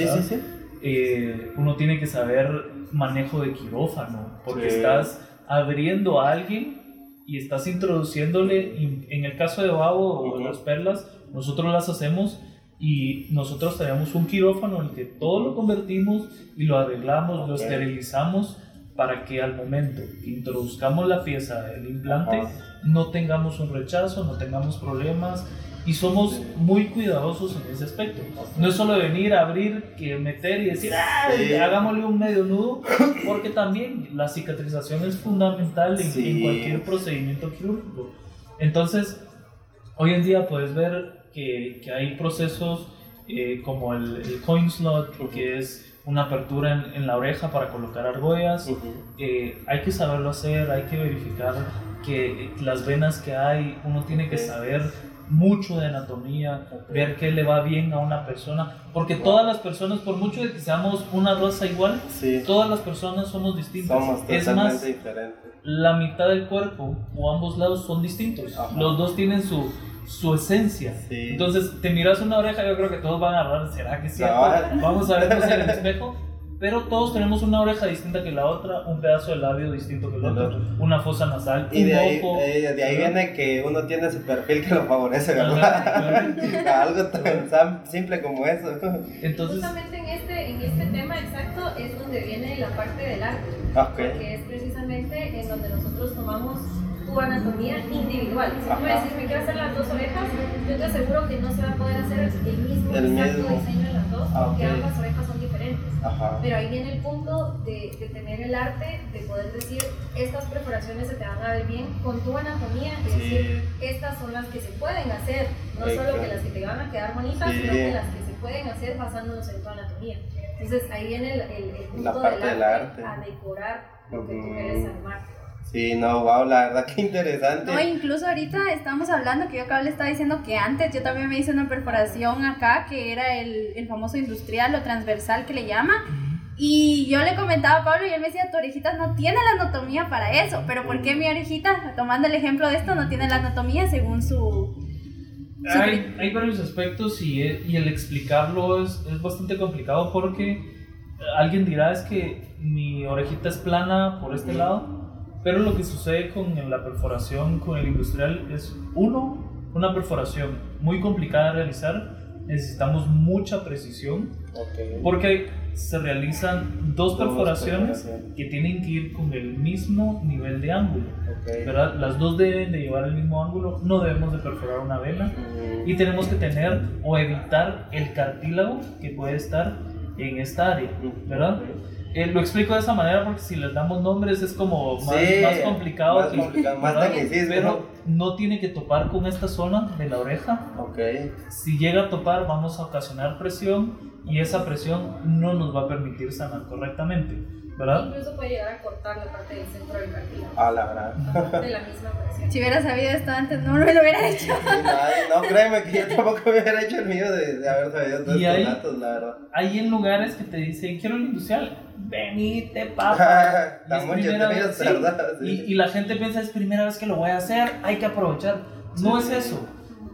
eh, uno tiene que saber manejo de quirófano, porque estás abriendo a alguien y estás introduciéndole, en el caso de Babo o las perlas, nosotros las hacemos y nosotros tenemos un quirófano en el que todo lo convertimos y lo arreglamos, lo esterilizamos para que al momento que introduzcamos la pieza, el implante, no tengamos un rechazo, no tengamos problemas y somos muy cuidadosos en ese aspecto. No es solo venir a abrir, que meter y decir, ah, hagámosle un medio nudo, porque también la cicatrización es fundamental en, cualquier procedimiento quirúrgico. Entonces, hoy en día puedes ver que, que hay procesos eh, como el, el coin slot, que es una apertura en, la oreja para colocar argollas. Eh, hay que saberlo hacer, hay que verificar que las venas que hay, uno tiene que saber mucho de anatomía, ver qué le va bien a una persona, porque todas las personas, por mucho de que seamos una raza igual, todas las personas somos distintas. Somos es más, diferentes. La mitad del cuerpo o ambos lados son distintos. Los dos tienen su, su esencia. Entonces, te miras una oreja, yo creo que todos van a agarrar, ¿será que sí? Vamos a vernos en el espejo pero todos tenemos una oreja distinta que la otra, un pedazo de labio distinto que el otro, una fosa nasal, y un de ahí, ojo. Eh, de ahí viene que uno tiene su perfil que lo favorece, ¿verdad? Algo tan simple como eso. Entonces, Justamente en este, en este tema exacto es donde viene la parte del arte, porque es precisamente en donde nosotros tomamos tu anatomía individual. Si tú me decís, me quiero hacer las dos orejas, yo te aseguro que no se va a poder hacer el mismo exacto diseño en las dos, porque ambas orejas son Pero ahí viene el punto de, de, tener el arte, de poder decir, estas perforaciones se te van a ver bien con tu anatomía, y decir, estas son las que se pueden hacer, no solo que las que te van a quedar bonitas, sino que las que se pueden hacer basándonos en tu anatomía. Entonces ahí viene el, el, el punto del arte, a decorar lo que tú quieres armar. Sí, no, wow, la verdad que interesante. No, incluso ahorita estamos hablando que yo acá le estaba diciendo que antes yo también me hice una perforación acá, que era el, el famoso industrial o transversal que le llama. Y yo le comentaba a Pablo y él me decía, tu orejita no tiene la anatomía para eso, pero ¿por qué mi orejita, tomando el ejemplo de esto, no tiene la anatomía según su... hay, hay, varios aspectos y, y el explicarlo es, es bastante complicado porque alguien dirá es que mi orejita es plana por este lado pero lo que sucede con la perforación con el industrial es, uno, una perforación muy complicada de realizar, necesitamos mucha precisión, porque se realizan dos, perforaciones que tienen que ir con el mismo nivel de ángulo. ¿verdad? Las dos deben de llevar el mismo ángulo, no debemos de perforar una vena y tenemos que tener o evitar el cartílago que puede estar en esta área, ¿verdad? Eh, lo explico de esa manera porque si les damos nombres es como más, más complicado. Más, complicado, más Pero no tiene que topar con esta zona de la oreja. Okay. Si llega a topar vamos a ocasionar presión y esa presión no nos va a permitir sanar correctamente. ¿Verdad? Incluso puede llegar a cortar la parte del centro del cartílago. Ah, la verdad. De la misma presión. Si hubiera sabido esto antes, no me lo hubiera hecho. no, créeme que yo tampoco me hubiera hecho el mío de, de haber sabido todos estos datos, la verdad. Hay en lugares que te dicen, quiero el industrial, venite, papá. y, vez, sí, y, y la gente piensa, es primera vez que lo voy a hacer, hay que aprovechar. No es eso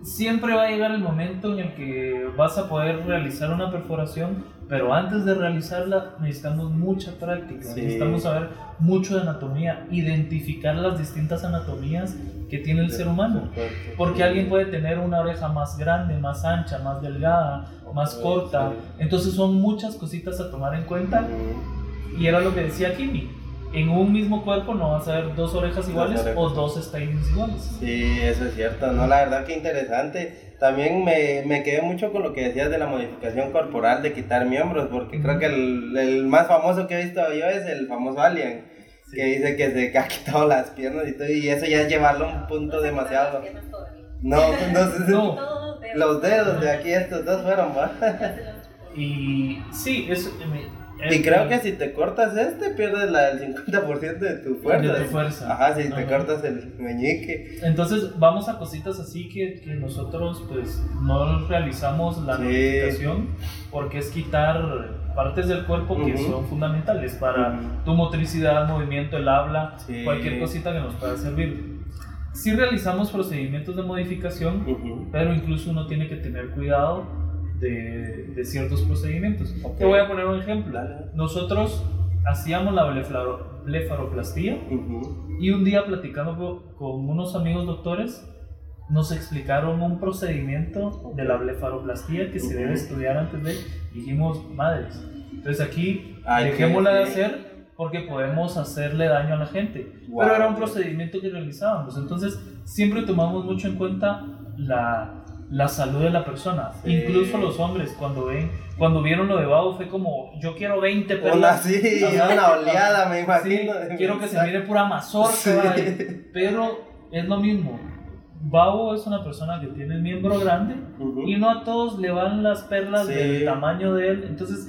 siempre va a llegar el momento en el que vas a poder realizar una perforación, pero antes de realizarla necesitamos mucha práctica, necesitamos saber mucho de anatomía, identificar las distintas anatomías que tiene el ser humano, porque alguien puede tener una oreja más grande, más ancha, más delgada, más corta, entonces son muchas cositas a tomar en cuenta. Y era lo que decía Kimi en un mismo cuerpo no vas a ver dos orejas iguales o dos stylings iguales. Sí, eso es cierto, no, la verdad que interesante. También me, me, quedé mucho con lo que decías de la modificación corporal, de quitar miembros, porque creo que el, el, más famoso que he visto yo es el famoso Alien, que dice que se ha quitado las piernas y todo, y eso ya es llevarlo a un punto demasiado... No, no, no, los dedos. de aquí, estos dos fueron, ¿va? Y sí, eso y creo que si te cortas este, pierdes la, el 50% de tu fuerza. De tu fuerza. Ajá, si te cortas el meñique. Entonces, vamos a cositas así que, que nosotros, pues, no realizamos la sí. porque es quitar partes del cuerpo que son fundamentales para tu motricidad, movimiento, el habla, cualquier cosita que nos pueda servir. Sí realizamos procedimientos de modificación, pero incluso uno tiene que tener cuidado de, de ciertos procedimientos. Te voy a poner un ejemplo. Nosotros hacíamos la blefaroplastía y un día platicando con unos amigos doctores nos explicaron un procedimiento de la blefaroplastía que se debe estudiar antes de dijimos madres entonces aquí dejémosla de hacer porque podemos hacerle daño a la gente pero era un procedimiento que realizábamos. Entonces siempre tomamos mucho en cuenta la la salud de la persona. Incluso los hombres, cuando ven, cuando vieron lo de Babo, fue como, yo quiero 20 perlas. Una, sí, una oleada, me imagino. quiero que se mire pura mazorca, pero es lo mismo. Babo es una persona que tiene el miembro grande y no a todos le van las perlas del tamaño de él. Entonces,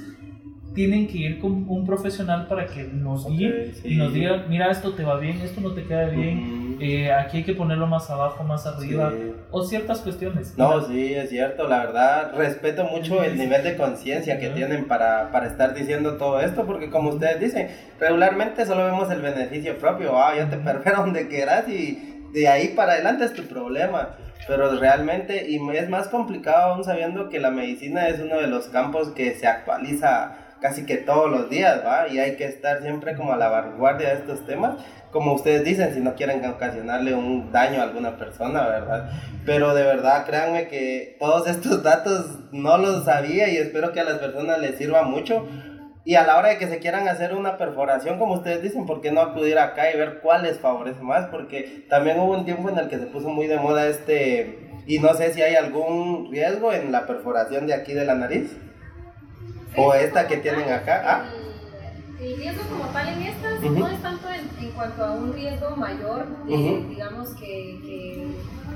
tienen que ir con un profesional para que nos guíe y nos diga, mira, esto te va bien, esto no te queda bien, eh, aquí hay que ponerlo más abajo, más arriba, o ciertas cuestiones. No, sí, es cierto, la verdad, respeto mucho el nivel de conciencia que tienen para, para, estar diciendo todo esto, porque como ustedes dicen, regularmente solo vemos el beneficio propio, ah, ya te perfero donde quieras y de ahí para adelante es tu problema pero realmente, y es más complicado aún sabiendo que la medicina es uno de los campos que se actualiza casi que todos los días, ¿va? Y hay que estar siempre como a la vanguardia de estos temas, como ustedes dicen, si no quieren ocasionarle un daño a alguna persona, ¿verdad? Pero de verdad, créanme que todos estos datos no los sabía y espero que a las personas les sirva mucho. Y a la hora de que se quieran hacer una perforación, como ustedes dicen, ¿por qué no acudir acá y ver cuál les favorece más? Porque también hubo un tiempo en el que se puso muy de moda este, y no sé si hay algún riesgo en la perforación de aquí de la nariz. O esta que tienen acá. Ah. El, riesgo como tal en estas no es tanto en, cuanto a un riesgo mayor, digamos que, que,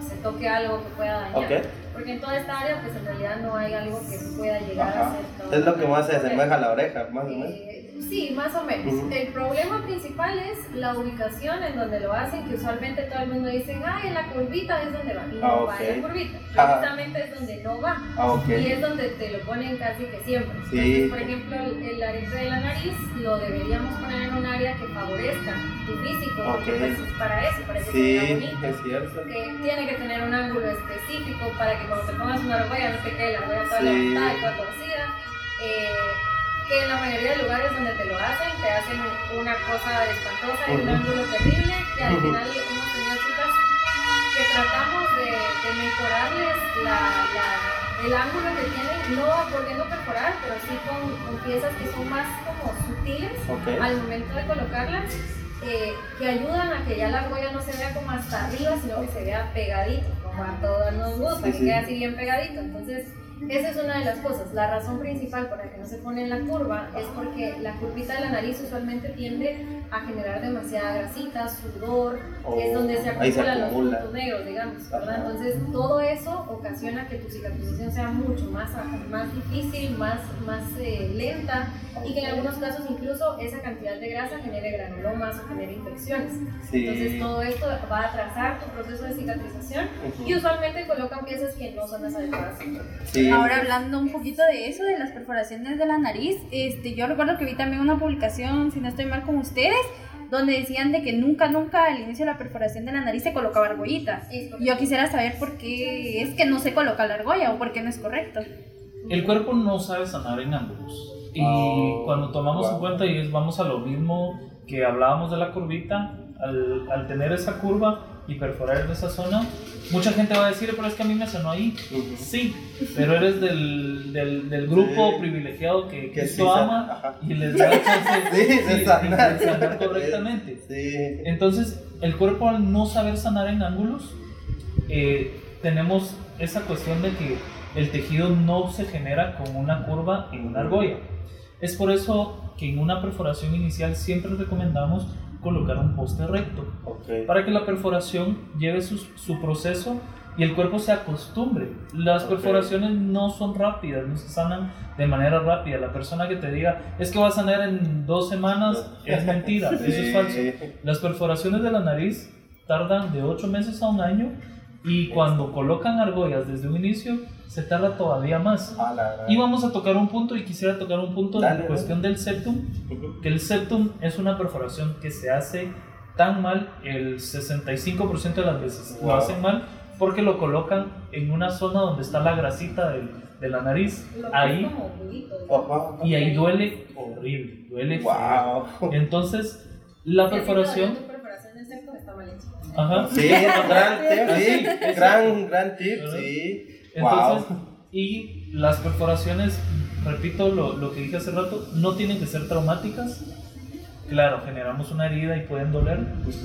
se toque algo que pueda dañar. Porque en toda esta área, pues en realidad no hay algo que pueda llegar a ser. Todo es lo que más se asemeja a la oreja, más o menos. Eh, Sí, más o menos. El problema principal es la ubicación en donde lo hacen, que usualmente todo el mundo dice, ah, en la curvita es donde va, y no ah, va en la curvita. Precisamente es donde no va. Ah, y es donde te lo ponen casi que siempre. Entonces, por ejemplo, el, arete de la nariz lo deberíamos poner en un área que favorezca tu físico, porque pues, es para eso, para que sí, sea bonito. Es cierto. Que tiene que tener un ángulo específico para que te pongas una argolla no te quede la argolla toda levantada y toda torcida. Eh, que en la mayoría de lugares donde te lo hacen, te hacen una cosa espantosa y un ángulo terrible, y al final hemos tenido chicas que tratamos de, mejorarles el ángulo que tienen, no volviendo a perforar, pero sí con, piezas que son más como sutiles al momento de colocarlas. Eh, que ayudan a que ya la argolla no se vea como hasta arriba, sino que se vea pegadito, a todos nos gusta, que quede así bien pegadito. Entonces, esa es una de las cosas. La razón principal por la que no se pone en la curva es porque la curvita de la nariz usualmente tiende a generar demasiada grasita, sudor, que es donde se acumulan los puntos negros, digamos, ¿verdad? Entonces, todo eso ocasiona que tu cicatrización sea mucho más, más difícil, más, más eh, lenta y que en algunos casos incluso esa cantidad de grasa genere granulomas o genere infecciones. Entonces, todo esto va a atrasar tu proceso de cicatrización y usualmente colocan piezas que no son las adecuadas. Sí. Ahora hablando un poquito de eso, de las perforaciones de la nariz, este, yo recuerdo que vi también una publicación, si no estoy mal con ustedes, donde decían de que nunca, nunca al inicio de la perforación de la nariz se colocaba argollita. Yo quisiera saber por qué es que no se coloca la argolla o por qué no es correcto. El cuerpo no sabe sanar en ángulos. Y oh, cuando tomamos en cuenta, y vamos a lo mismo que hablábamos de la curvita, al, al tener esa curva, y perforar en esa zona, mucha gente va a decir, pero es que a mí me sonó ahí. Sí, pero eres del, del, del grupo privilegiado que, que Cristo ama y les da chance de, sanar correctamente. Entonces, el cuerpo al no saber sanar en ángulos, eh, tenemos esa cuestión de que el tejido no se genera con una curva en una argolla. Es por eso que en una perforación inicial siempre recomendamos colocar un poste recto para que la perforación lleve su, su, proceso y el cuerpo se acostumbre. Las perforaciones no son rápidas, no se sanan de manera rápida. La persona que te diga es que va a sanar en dos semanas es mentira, eso es falso. Las perforaciones de la nariz tardan de ocho meses a un año y cuando colocan argollas desde un inicio se tarda todavía más. y vamos a tocar un punto y quisiera tocar un punto en cuestión del septum, que el septum es una perforación que se hace tan mal, el 65% de las veces lo hacen mal porque lo colocan en una zona donde está la grasita de la nariz, ahí, y ahí duele horrible, duele Entonces, la perforación... Ajá. Sí, gran tip, sí, gran, gran tip, sí. Entonces, y las perforaciones, repito lo, lo que dije hace rato, no tienen que ser traumáticas. Claro, generamos una herida y pueden doler,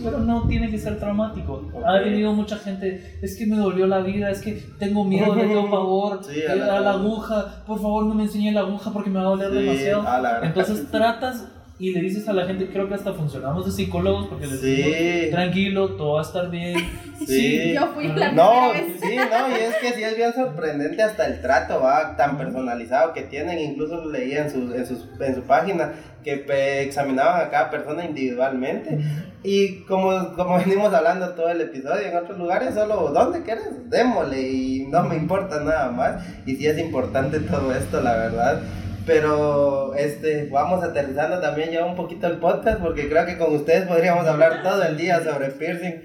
pero no tiene que ser traumático. Ha venido mucha gente, es que me dolió la vida, es que tengo miedo, le tengo pavor, sí, a, la, aguja, por favor no me enseñe la aguja porque me va a doler demasiado. Entonces tratas y le dices a la gente, creo que hasta funcionamos de psicólogos porque les sí. tranquilo, todo va a estar bien. Sí, yo fui la No, sí, no, y es que sí es bien sorprendente hasta el trato, va, tan personalizado que tienen, incluso leía en su, en, en su página que examinaban a cada persona individualmente. Y como, como venimos hablando todo el episodio, en otros lugares solo, ¿dónde quieres? Démosle y no me importa nada más. Y sí es importante todo esto, la verdad. Pero este, vamos aterrizando también ya un poquito el podcast porque creo que con ustedes podríamos hablar todo el día sobre piercing.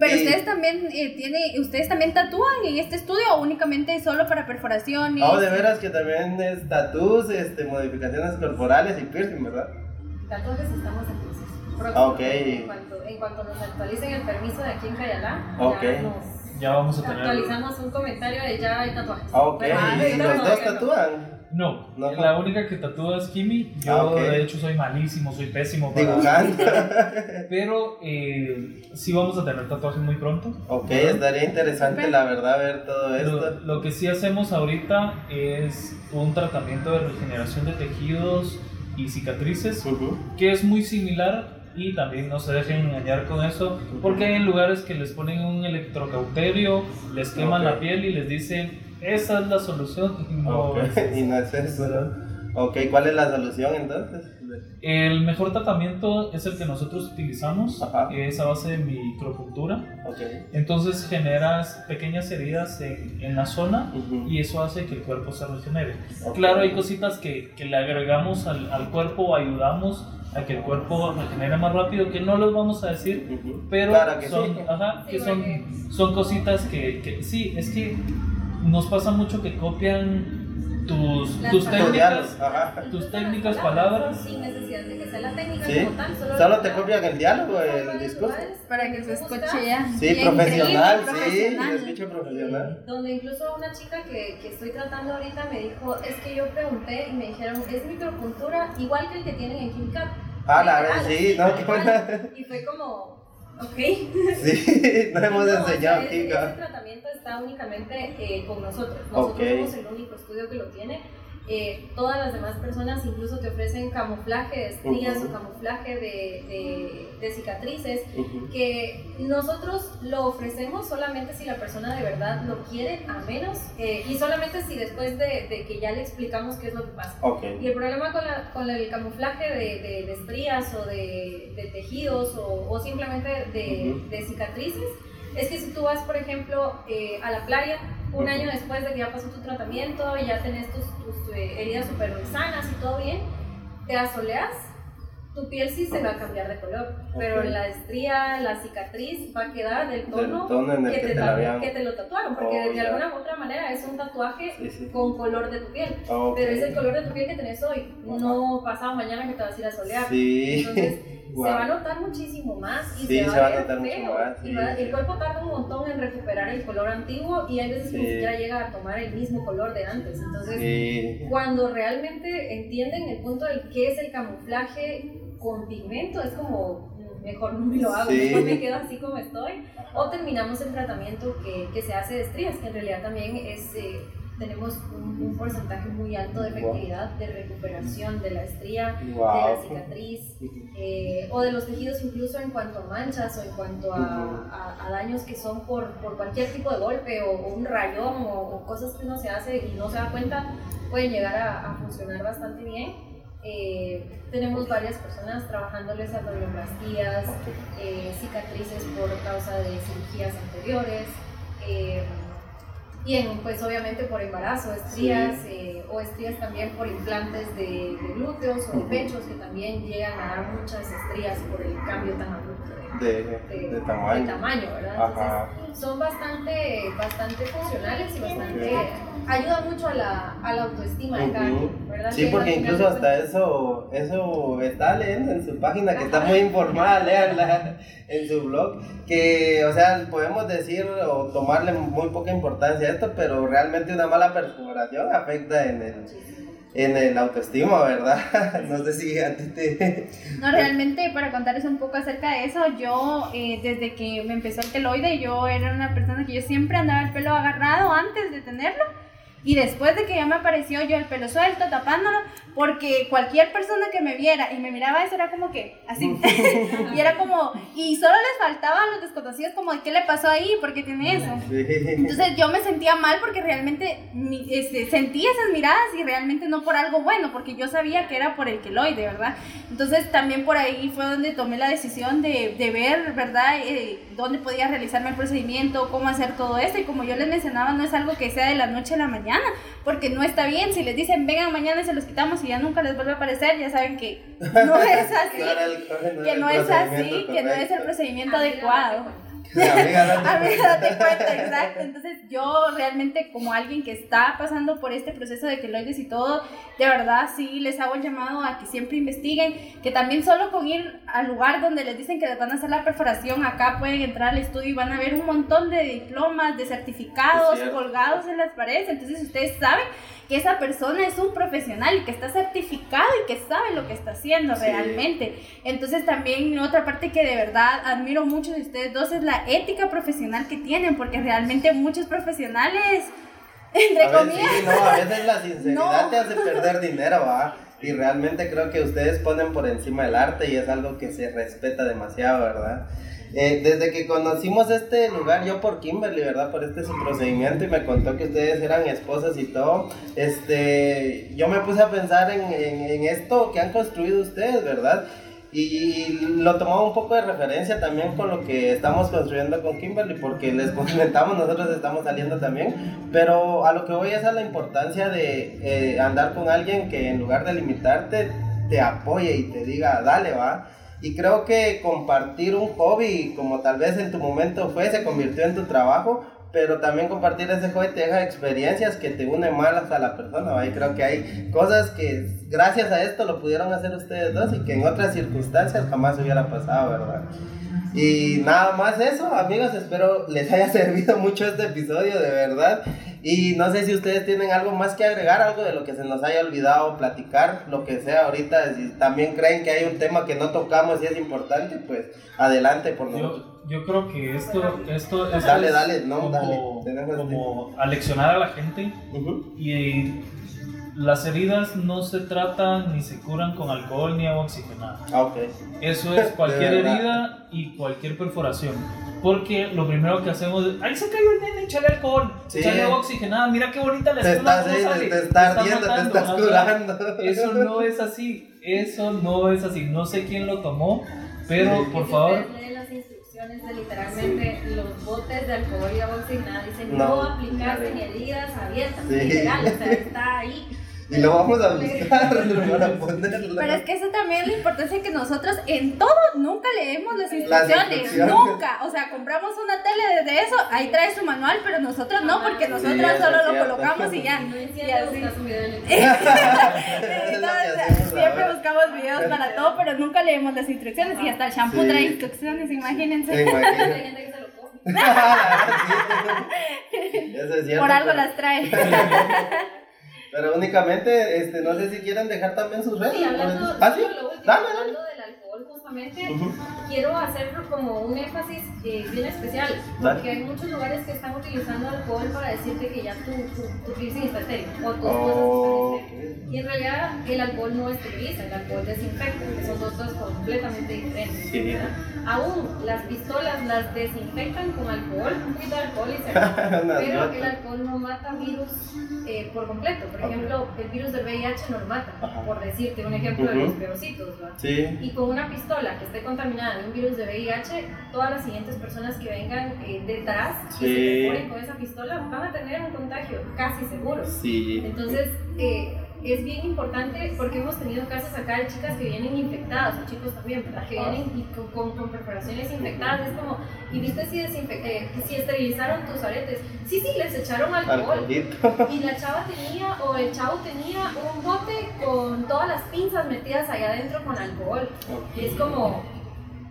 Pero ustedes también eh, tiene, ustedes también tatúan en este estudio o únicamente solo para perforaciones. Oh, de veras que también es tatuos, este, modificaciones corporales y piercing, ¿verdad? Tatuajes estamos en proceso. Ah, ok. En cuanto, en cuanto, nos actualicen el permiso de aquí en Cayalá, ya nos ya vamos a tener. Actualizamos un comentario de ya hay tatuajes. Ah, ok. ¿Y los dos tatúan? No, la única que tatúa es Kimi. Yo, Ah, de hecho, soy malísimo, soy pésimo para. Dibujando. Pero eh, sí vamos a tener tatuajes muy pronto. Ok, estaría interesante, la verdad, ver todo esto. Lo, lo que sí hacemos ahorita es un tratamiento de regeneración de tejidos y cicatrices, que es muy similar y también no se dejen engañar con eso, porque hay lugares que les ponen un electrocauterio, les queman Ok. la piel y les dicen, esa es la solución. Y no, Ok, y no es eso. Ok, ¿cuál es la solución entonces? El mejor tratamiento es el que nosotros utilizamos, es a base de micropuntura. Ok. Entonces generas pequeñas heridas en, en la zona y eso hace que el cuerpo se regenere. Claro, hay cositas que, que le agregamos al, al cuerpo o ayudamos a que el cuerpo regenere más rápido, que no los vamos a decir, pero Claro que son, sí. ajá, que Sí, son, cositas que, que sí, es que nos pasa mucho que copian tus, Las tus técnicas, Ajá. tus técnicas palabras Sin necesidad de que sea la técnica Sí. como tal. Solo, Solo te copian el diálogo, el discurso. Para que se escuche ya. Sí, bien profesional, sí, escucho profesional. Donde incluso una chica que, que estoy tratando ahorita me dijo, es que yo pregunté y me dijeron, es micropuntura igual que el que tienen en Química. Ah, la verdad, sí, no, qué buena. Y fue como, ok. Sí, no hemos No, o enseñado sea, está únicamente eh, con nosotros. Nosotros Ok. somos el único estudio que lo tiene. Eh, todas las demás personas incluso te ofrecen camuflaje de estrías Ujú. o camuflaje de, de- de cicatrices Ujú. que nosotros lo ofrecemos solamente si la persona de verdad lo quiere, a menos, eh, y solamente si después de, de que ya le explicamos qué es lo que pasa. Ok. Y el problema con, la- con el camuflaje de, estrías o de, tejidos o, o simplemente de, Ujú. de cicatrices es que si tú vas, por ejemplo, eh, a la playa un año después de que ya pasó tu tratamiento y ya tenés tus, tus, eh, heridas súper sanas y todo bien, te asoleas, tu piel sí se va a cambiar de color, pero Ok. la estría, la cicatriz va a quedar del tono, tono en el que te, te que te lo tatuaron, porque Oh, de alguna u otra manera es un tatuaje Sí, sí. con color de tu piel. Ok. Pero es el color de tu piel que tenés hoy, no pasado mañana que te vas a ir a solear. Sí. Entonces, Wow. se va a notar muchísimo más y Sí, se va, se va a ver notar mucho feo. más, Y sí, va- sí. El cuerpo tarda un montón en recuperar el color antiguo y hay veces que ni siquiera llega a tomar el mismo color de antes. Entonces, cuando realmente entienden el punto del qué es el camuflaje con pigmento, es como, "Mm, mejor no me lo hago, mejor me quedo así como estoy. O terminamos el tratamiento que, que se hace de estrías, que en realidad también es, eh, tenemos un, un porcentaje muy alto de efectividad de recuperación de la estría, de la Wow. cicatriz, eh, o de los tejidos incluso en cuanto a manchas o en cuanto a, a- a daños que son por, por cualquier tipo de golpe o, o un rayón o, o cosas que uno se hace y no se da cuenta, pueden llegar a, a funcionar bastante bien. Eh, tenemos varias personas trabajándoles abdominoplastías, eh, cicatrices por causa de cirugías anteriores. Y en, pues obviamente por embarazo, estrías, eh, o estrías también por implantes de, de glúteos o de pechos, que también llegan a dar muchas estrías por el cambio tan abrupto de, De, de tamaño. ¿verdad? Ajá. Entonces, son bastante, bastante funcionales y bastante, ayuda mucho a la, a la autoestima de cada quien, ¿verdad? Sí, Que porque incluso hasta eso, eso está leyendo en su página, que está muy informada, léanla en su blog, que, o sea, podemos decir o tomarle muy poca importancia a esto, pero realmente una mala perforación afecta en el, en el autoestima, ¿verdad? No sé si a ti te... No, realmente para contarles un poco acerca de eso, yo eh, desde que me empezó el keloide, yo era una persona que yo siempre andaba el pelo agarrado antes de tenerlo. Y después de que ya me apareció yo el pelo suelto, tapándolo, porque cualquier persona que me viera y me miraba eso era como que así. y era como, y solo les faltaba a los desconocidos como, ¿qué le pasó ahí? ¿Por qué tiene eso? Entonces yo me sentía mal porque realmente este, sentí esas miradas y realmente no por algo bueno, porque yo sabía que era por el queloide, ¿verdad? Entonces también por ahí fue donde tomé la decisión de, de ver, ¿verdad? Eh, dónde podía realizarme el procedimiento, cómo hacer todo esto. Y como yo les mencionaba, no es algo que sea de la noche a la mañana, porque no está bien. Si les dicen, vengan mañana y se los quitamos y ya nunca les vuelve a aparecer, ya saben que no es así que no es así, que no es el procedimiento A Amiga, date cuenta, exacto. Entonces, yo realmente, como alguien que está pasando por este proceso de queloides y todo, de verdad sí les hago el llamado a que siempre investiguen, que también solo con ir al lugar donde les dicen que les van a hacer la perforación, acá pueden entrar al estudio y van a ver un montón de diplomas, de certificados colgados en las paredes. Entonces, ustedes saben que esa persona es un profesional y que está certificado y que sabe lo que está haciendo realmente. Entonces también otra parte que de verdad admiro mucho de ustedes dos es la ética profesional que tienen, porque realmente muchos profesionales, entre comillas... no, a veces la sinceridad te hace perder dinero, ¿va? Y realmente creo que ustedes ponen por encima el arte y es algo que se respeta demasiado, ¿verdad? Eh, desde que conocimos este lugar, yo por Kimberly, ¿verdad? Por este su procedimiento y me contó que ustedes eran esposas y todo, este, yo me puse a pensar en, en, esto que han construido ustedes, ¿verdad? Y lo tomaba un poco de referencia también con lo que estamos construyendo con Kimberly, porque les comentamos, nosotros estamos saliendo también, pero a lo que voy es a la importancia de eh, andar con alguien que en lugar de limitarte, te apoye y te diga, dale, va y creo que compartir un hobby, como tal vez en tu momento fue, se convirtió en tu trabajo, pero también compartir ese hobby te deja experiencias que te unen más a la persona. Y creo que hay cosas que gracias a esto lo pudieron hacer ustedes dos y que en otras circunstancias jamás hubiera pasado, ¿verdad? Y nada más eso, amigos, espero les haya servido mucho este episodio, de verdad. Y no sé si ustedes tienen algo más que agregar, algo de lo que se nos haya olvidado platicar, lo que sea ahorita. Si también creen que hay un tema que no tocamos y es importante, pues adelante por nosotros. Yo, creo que esto, esto, dale, dale, no, como, dale. Como aleccionar a la gente y las heridas no se tratan ni se curan con alcohol ni agua oxigenada. Ah, ok. Eso es cualquier herida y cualquier perforación. Porque lo primero que hacemos es, ahí se cayó el nene, échale alcohol, sí. échale agua oxigenada, mira qué bonita la espuma. Te estás, te, está ardiendo, te estás curando. Eso no es así, eso no es así. No sé quién lo tomó, pero por favor... las instrucciones de literalmente los botes de alcohol y agua oxigenada dicen no, no aplicarse en heridas abiertas, literal, o sea, está ahí y lo vamos a buscar para ponerlo. Pero es que eso también es la importancia que nosotros en todo nunca leemos las instrucciones, nunca. O sea, compramos una tele desde eso, ahí trae su manual, pero nosotros no, porque nosotros solo lo colocamos y ya. Y así. siempre buscamos videos para todo, pero nunca leemos las instrucciones y hasta el shampoo trae instrucciones, imagínense. Por algo las trae. Pero únicamente, este, no sé si quieren dejar también sus redes. Sí, hablando, ¿Ah, sí? Dale, hablando del alcohol, quiero hacer como un énfasis eh, bien especial, porque hay muchos lugares que están utilizando alcohol para decirte que ya tu, tu, tu está estéril, o tus oh, cosas están Y en realidad el alcohol no esteriliza, el alcohol desinfecta, que son dos cosas completamente diferentes. Sí. Aún las pistolas las desinfectan con alcohol, un poquito de alcohol y se Pero el alcohol no mata virus eh, por completo. Por ejemplo, el virus del VIH no lo mata, por decirte un ejemplo de los peorcitos. Sí. Y con una pistola que esté contaminada de un virus de VIH, todas las siguientes personas que vengan eh, detrás y se ponen con esa pistola van a tener un contagio casi seguro. Sí. Entonces, eh, es bien importante porque hemos tenido casos acá de chicas que vienen infectadas, o chicos también, ¿verdad? Que vienen con, con, preparaciones infectadas. Es como, ¿y viste si, eh, si esterilizaron tus aretes? Sí, sí, les echaron alcohol. Y la chava tenía, o el chavo tenía un bote con todas las pinzas metidas allá adentro con alcohol. Y es como,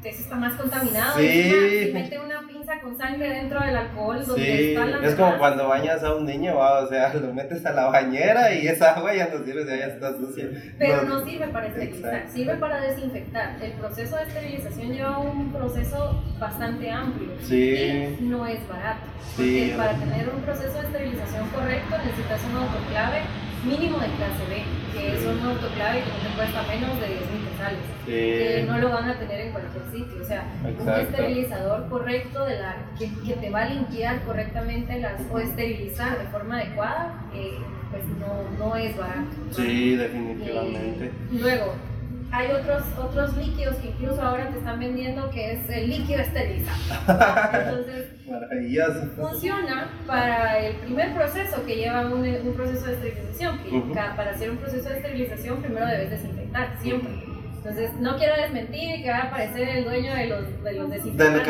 eso está más contaminado. Sí. Si mete una pinza con sangre dentro del alcohol, donde sí. está la Es como cuando bañas a un niño, o sea, lo metes a la bañera y esa agua ya no sirve, ya está sucia. Pero no, sirve para esterilizar, sirve para desinfectar. El proceso de esterilización lleva un proceso bastante amplio sí. y no es barato. Porque para tener un proceso de esterilización correcto necesitas un autoclave mínimo de clase B, que es un autoclave que no te cuesta menos de 10 mil quetzales, que no lo van a tener en cualquier sitio. O sea, un esterilizador correcto de la, que, que, te va a limpiar correctamente las, o esterilizar de forma adecuada, eh, pues no, no es barato. Sí, definitivamente. luego, hay otros, otros líquidos que incluso ahora te están vendiendo que es el líquido esterilizado. Entonces, funciona para el primer proceso que lleva un, un proceso de esterilización. Que para hacer un proceso de esterilización primero debes desinfectar, siempre. Entonces, no quiero desmentir que va a aparecer el dueño de los, de los desinfectantes. que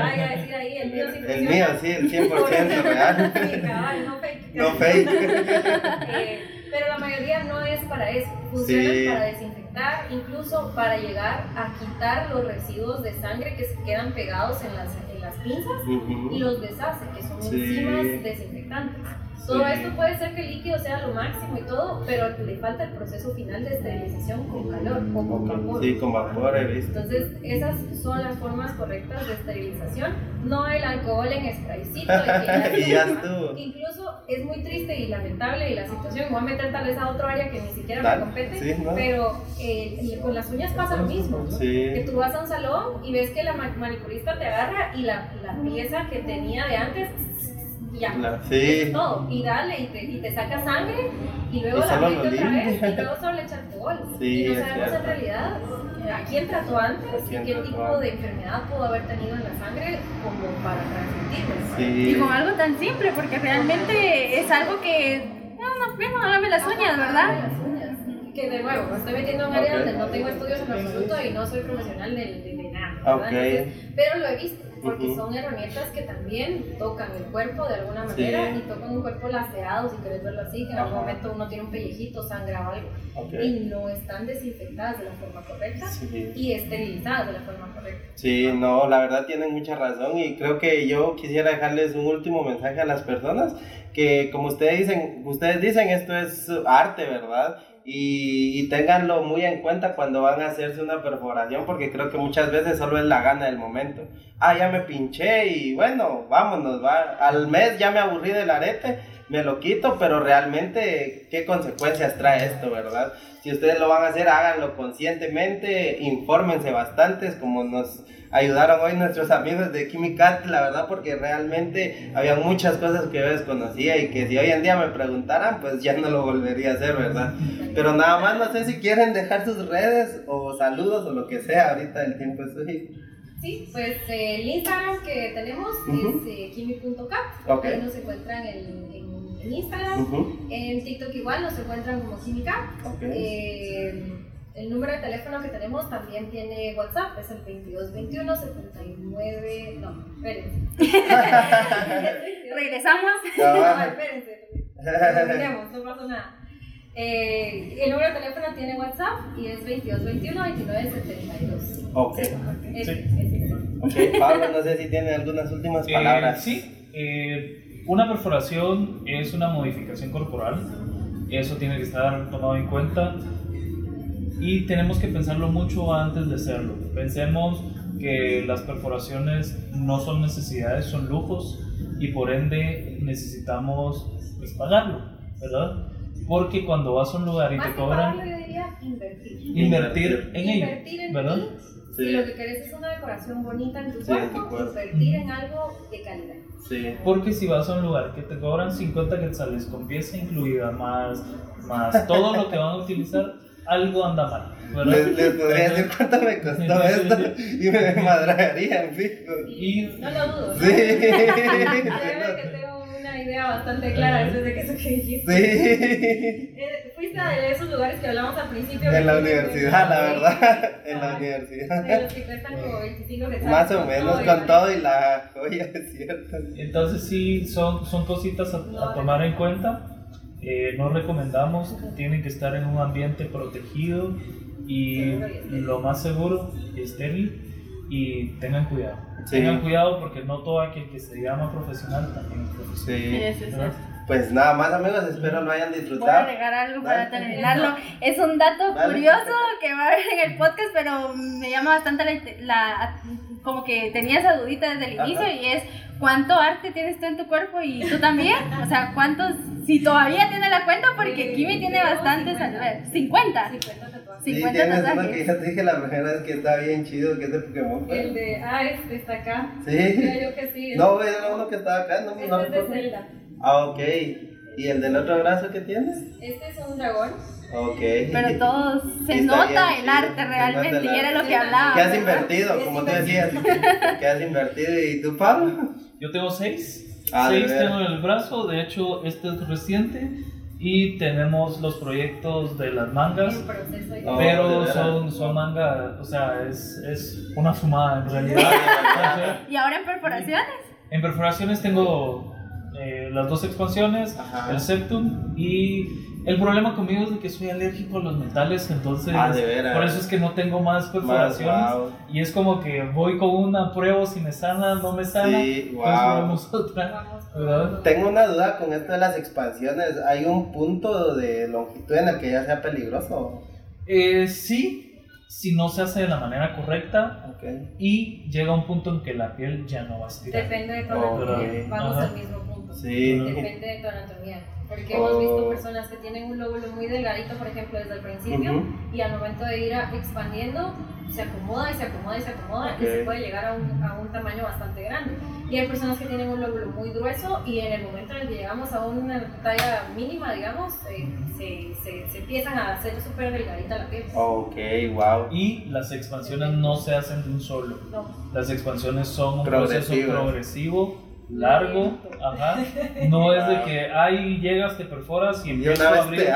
vaya a decir ahí, el mío sí El mío, sí, el 100% real. Sí, cabal, no fake. No fake. Eh, pero la mayoría no es para eso. Funcionan Sí. para desinfectar, incluso para llegar a quitar los residuos de sangre que se quedan pegados en las, en las pinzas y los deshace, que son Sí. enzimas desinfectantes. Todo Sí. esto puede ser que el líquido sea lo máximo y todo, pero le falta el proceso final de esterilización con calor o con vapor. Sí, con vapor he visto. Entonces, esas son las formas correctas de esterilización. No el alcohol en spraycito. Y ya estuvo. Incluso es muy triste y lamentable y la situación, voy a meter tal vez a otro área que ni siquiera Dale, me compete, sí, ¿no? pero eh, con las uñas pasa lo mismo. Sí. Que tú vas a un salón y ves que la ma- manicurista te agarra y la, la pieza que tenía de antes, ya. La- Es sí. todo. Y dale, y te, y te saca sangre y luego Y la mete otra vez y luego solo le echa alcohol. Sí, y no es sabemos cierto. en realidad eh, a quién trató antes ¿A y quién qué trató tipo antes? de enfermedad pudo haber tenido en la sangre como para transmitirlo. Sí. Y con algo tan simple, porque realmente es algo que. No, no, bueno, hágame las uñas, ¿verdad? Que de nuevo, me estoy metiendo en un área Ok. donde no tengo estudios en absoluto y no soy profesional de, de, de nada. ¿verdad? Ok. Entonces, pero lo he visto, porque Ujú. son herramientas que también tocan el cuerpo de alguna manera Sí. y tocan un cuerpo lacerado, si querés verlo así, que en algún Ajá. momento uno tiene un pellejito, sangra o algo, Ok. y no están desinfectadas de la forma correcta Sí. y esterilizadas de la forma correcta. Sí, no, la verdad tienen mucha razón y creo que yo quisiera dejarles un último mensaje a las personas que como ustedes dicen, ustedes dicen esto es arte, ¿verdad? Y, y ténganlo muy en cuenta cuando van a hacerse una perforación porque creo que muchas veces solo es la gana del momento. Ah, ya me pinché y bueno, vámonos, va. Al mes ya me aburrí del arete, me lo quito, pero realmente, ¿qué consecuencias trae esto, verdad? Si ustedes lo van a hacer, háganlo conscientemente, infórmense bastantes, como nos ayudaron hoy nuestros amigos de Quimicat, la verdad, porque realmente había muchas cosas que yo desconocía y que si hoy en día me preguntaran, pues ya no lo volvería a hacer, ¿verdad? Pero nada más, no sé si quieren dejar sus redes o saludos o lo que sea, ahorita el tiempo es suyo. Sí, pues eh, el Instagram que tenemos Ujú. es eh, kimi.cap, Ok. ahí nos encuentran en, en, en Instagram. Ujú. En TikTok igual nos encuentran como Química. Ok. Eh, el número de teléfono que tenemos también tiene WhatsApp, es el 2221 79. No, espérense. Regresamos. No, espérense. Terminemos, no pasa nada. Eh, el número de teléfono tiene WhatsApp y es 2221 2972. Ok. Ese, ese, ese. Ok, Pablo, no sé si tiene algunas últimas Eh, palabras. sí, eh, una perforación es una modificación corporal, eso tiene que estar tomado en cuenta y tenemos que pensarlo mucho antes de hacerlo. Pensemos que las perforaciones no son necesidades, son lujos y por ende necesitamos pues, pagarlo, ¿verdad? Porque cuando vas a un lugar y Más te cobran, pagarlo, yo diría invertir. invertir en ello, Invertir en ¿verdad? ti. Sí. Si lo que querés es una decoración bonita en tu Sí, cuerpo. invertir en algo de calidad. Sí. Porque si vas a un lugar que te cobran 50 quetzales con pieza incluida, más, más todo lo que van a utilizar, algo anda mal. Les, les podría decir cuánto me costó esto y me madrarían, fijo. Y No lo dudo. ¿no? Sí. Que tengo una idea bastante clara después de que eso que dijiste. Sí. Eh, Fuiste de esos lugares que hablamos al principio. En la universidad, la verdad. En la Ah, De universidad. los que cuestan como 25 quetzales. Más o menos con todo y la joya, es cierto. entonces sí, son, son cositas a, a tomar en cuenta. Eh, no recomendamos, tienen que estar en un ambiente protegido y lo más seguro, estéril. Y tengan cuidado. Sí. Tengan cuidado porque no todo aquel que se llama profesional también es profesional. Sí. Pues nada más, amigos, espero lo hayan Voy a disfrutado. agregar algo para terminarlo. Es un dato Dale. curioso que va a haber en el podcast, pero me llama bastante la, la- como que tenía esa dudita desde el Ajá. inicio y es cuánto arte tienes tú en tu cuerpo y tú también. O sea, cuántos, si todavía tiene la cuenta, porque Sí, Kimi tiene bastantes, 50. a ver, 50. 50 tatuajes. Sí, 50 tienes uno que tatuajes. ya te dije la primera vez que está bien chido, que es de Pokémon. pues. El de. Ah, este está acá. Sí. Creo yo que sí. No, era uno que estaba acá, no, no Este es de. Zelda. Ah, ok. ¿Y el del otro brazo que tienes? Este es un dragón. Ok. Pero todo se Está nota bien el arte realmente y era lo que hablaba. ¿Qué has invertido? Como tú decías. ¿Qué has invertido? ¿Y tú, Pablo? Yo tengo seis. Ah, seis tengo en el brazo. De hecho, este es reciente. Y tenemos los proyectos de las mangas, pero oh, son, son manga, o sea, es, es una fumada en realidad. ¿Y ahora en perforaciones? En perforaciones tengo eh, las dos expansiones, el Septum y el problema conmigo es de que soy alérgico a los metales, entonces ah, por eso es que no tengo más perforaciones. Y es como que voy con una prueba, si me sana, no me sana. Sí, wow. Tengo una duda con esto de las expansiones. ¿Hay un punto de longitud en el que ya sea peligroso? Eh, sí, si no se hace de la manera correcta okay. y llega un punto en que la piel ya no va a estirar. Depende de todo. Vamos al mismo punto. Sí. Depende de tu anatomía. Porque hemos visto oh. personas que tienen un lóbulo muy delgadito, por ejemplo, desde el principio, y al momento de ir expandiendo, se acomoda y se acomoda y se acomoda, y se puede llegar a un, a un, tamaño bastante grande. Y hay personas que tienen un lóbulo muy grueso, y en el momento en el que llegamos a una talla mínima, digamos, eh, se, se, se, empiezan a hacer súper delgadita la piel. Ok, wow. Y las expansiones no se hacen de un solo. No. Las expansiones son un proceso progresivo largo, ajá. No es de que ahí llegas, te perforas y empiezas a abrirte.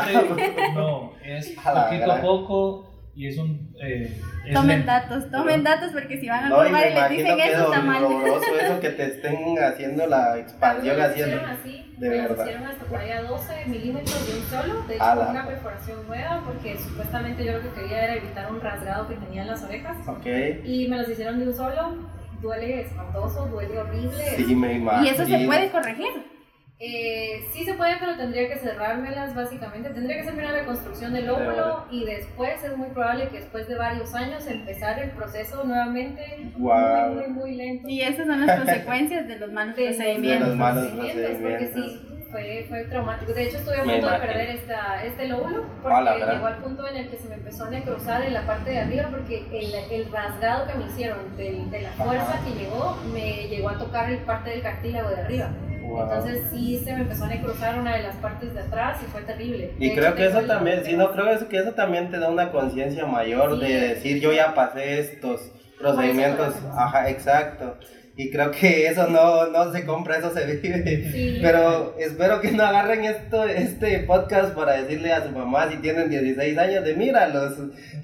No, es poquito a poco y es un. Eh, tomen datos, tomen datos porque si van a no, y les dicen eso está mal. eso que te estén haciendo la expansión haciendo. Así, de me verdad. hicieron hasta por ahí a 12 milímetros de un solo, de hecho con una perforación nueva porque supuestamente yo lo que quería era evitar un rasgado que tenía en las orejas. Okay. Y me los hicieron de un solo duele espantoso, duele horrible. Sí, me imagino. ¿Y eso se puede corregir? Eh, sí se puede, pero tendría que cerrármelas básicamente. Tendría que ser una reconstrucción del óvulo y después es muy probable que después de varios años empezar el proceso nuevamente muy, muy, muy lento. Y esas son las consecuencias de los malos procedimientos. De los malos procedimientos. Porque sí, fue, fue traumático. De hecho, estuve a punto de perder esta, este lóbulo porque llegó al punto en el que se me empezó a necrosar en la parte de arriba porque el, el rasgado que me hicieron de, de la fuerza que llegó me llegó a tocar el parte del cartílago de arriba. Entonces sí se me empezó a necrosar una de las partes de atrás y fue terrible. Y creo que eso también, sí, no creo que eso también te da una conciencia mayor de decir yo ya pasé estos procedimientos. Ajá, exacto. Y creo que eso no, no se compra, eso se vive. Pero espero que no agarren esto, este podcast para decirle a su mamá si tienen 16 años de mira, los,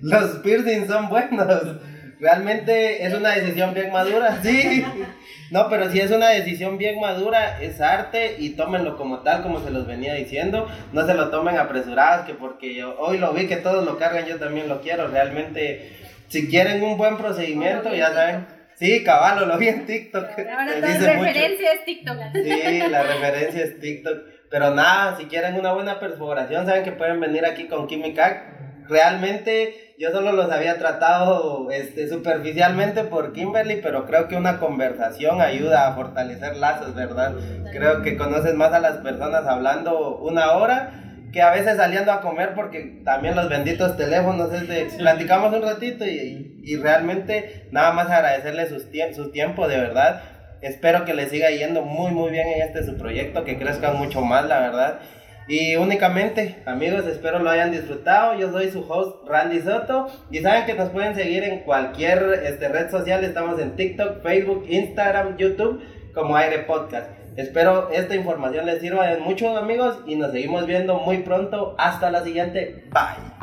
los piercings son buenos. Realmente es una decisión bien madura, sí. No, pero si es una decisión bien madura, es arte y tómenlo como tal, como se los venía diciendo. No se lo tomen apresurados, que porque hoy lo vi que todos lo cargan, yo también lo quiero. Realmente, si quieren un buen procedimiento, ya saben Sí, caballo, lo vi en TikTok. Ahora la referencia es TikTok. Sí, la referencia es TikTok. Pero nada, si quieren una buena perforación, saben que pueden venir aquí con Química. Realmente yo solo los había tratado este, superficialmente por Kimberly, pero creo que una conversación ayuda a fortalecer lazos, ¿verdad? Creo que conoces más a las personas hablando una hora que a veces saliendo a comer porque también los benditos teléfonos es de platicamos un ratito y, y realmente nada más agradecerle sus su tiempo de verdad. Espero que les siga yendo muy muy bien en este su proyecto que crezcan mucho más la verdad. Y únicamente amigos espero lo hayan disfrutado. Yo soy su host Randy Soto y saben que nos pueden seguir en cualquier este, red social. Estamos en TikTok Facebook Instagram YouTube como Aire Podcast Espero esta información les sirva de mucho, amigos, y nos seguimos viendo muy pronto. Hasta la siguiente. Bye.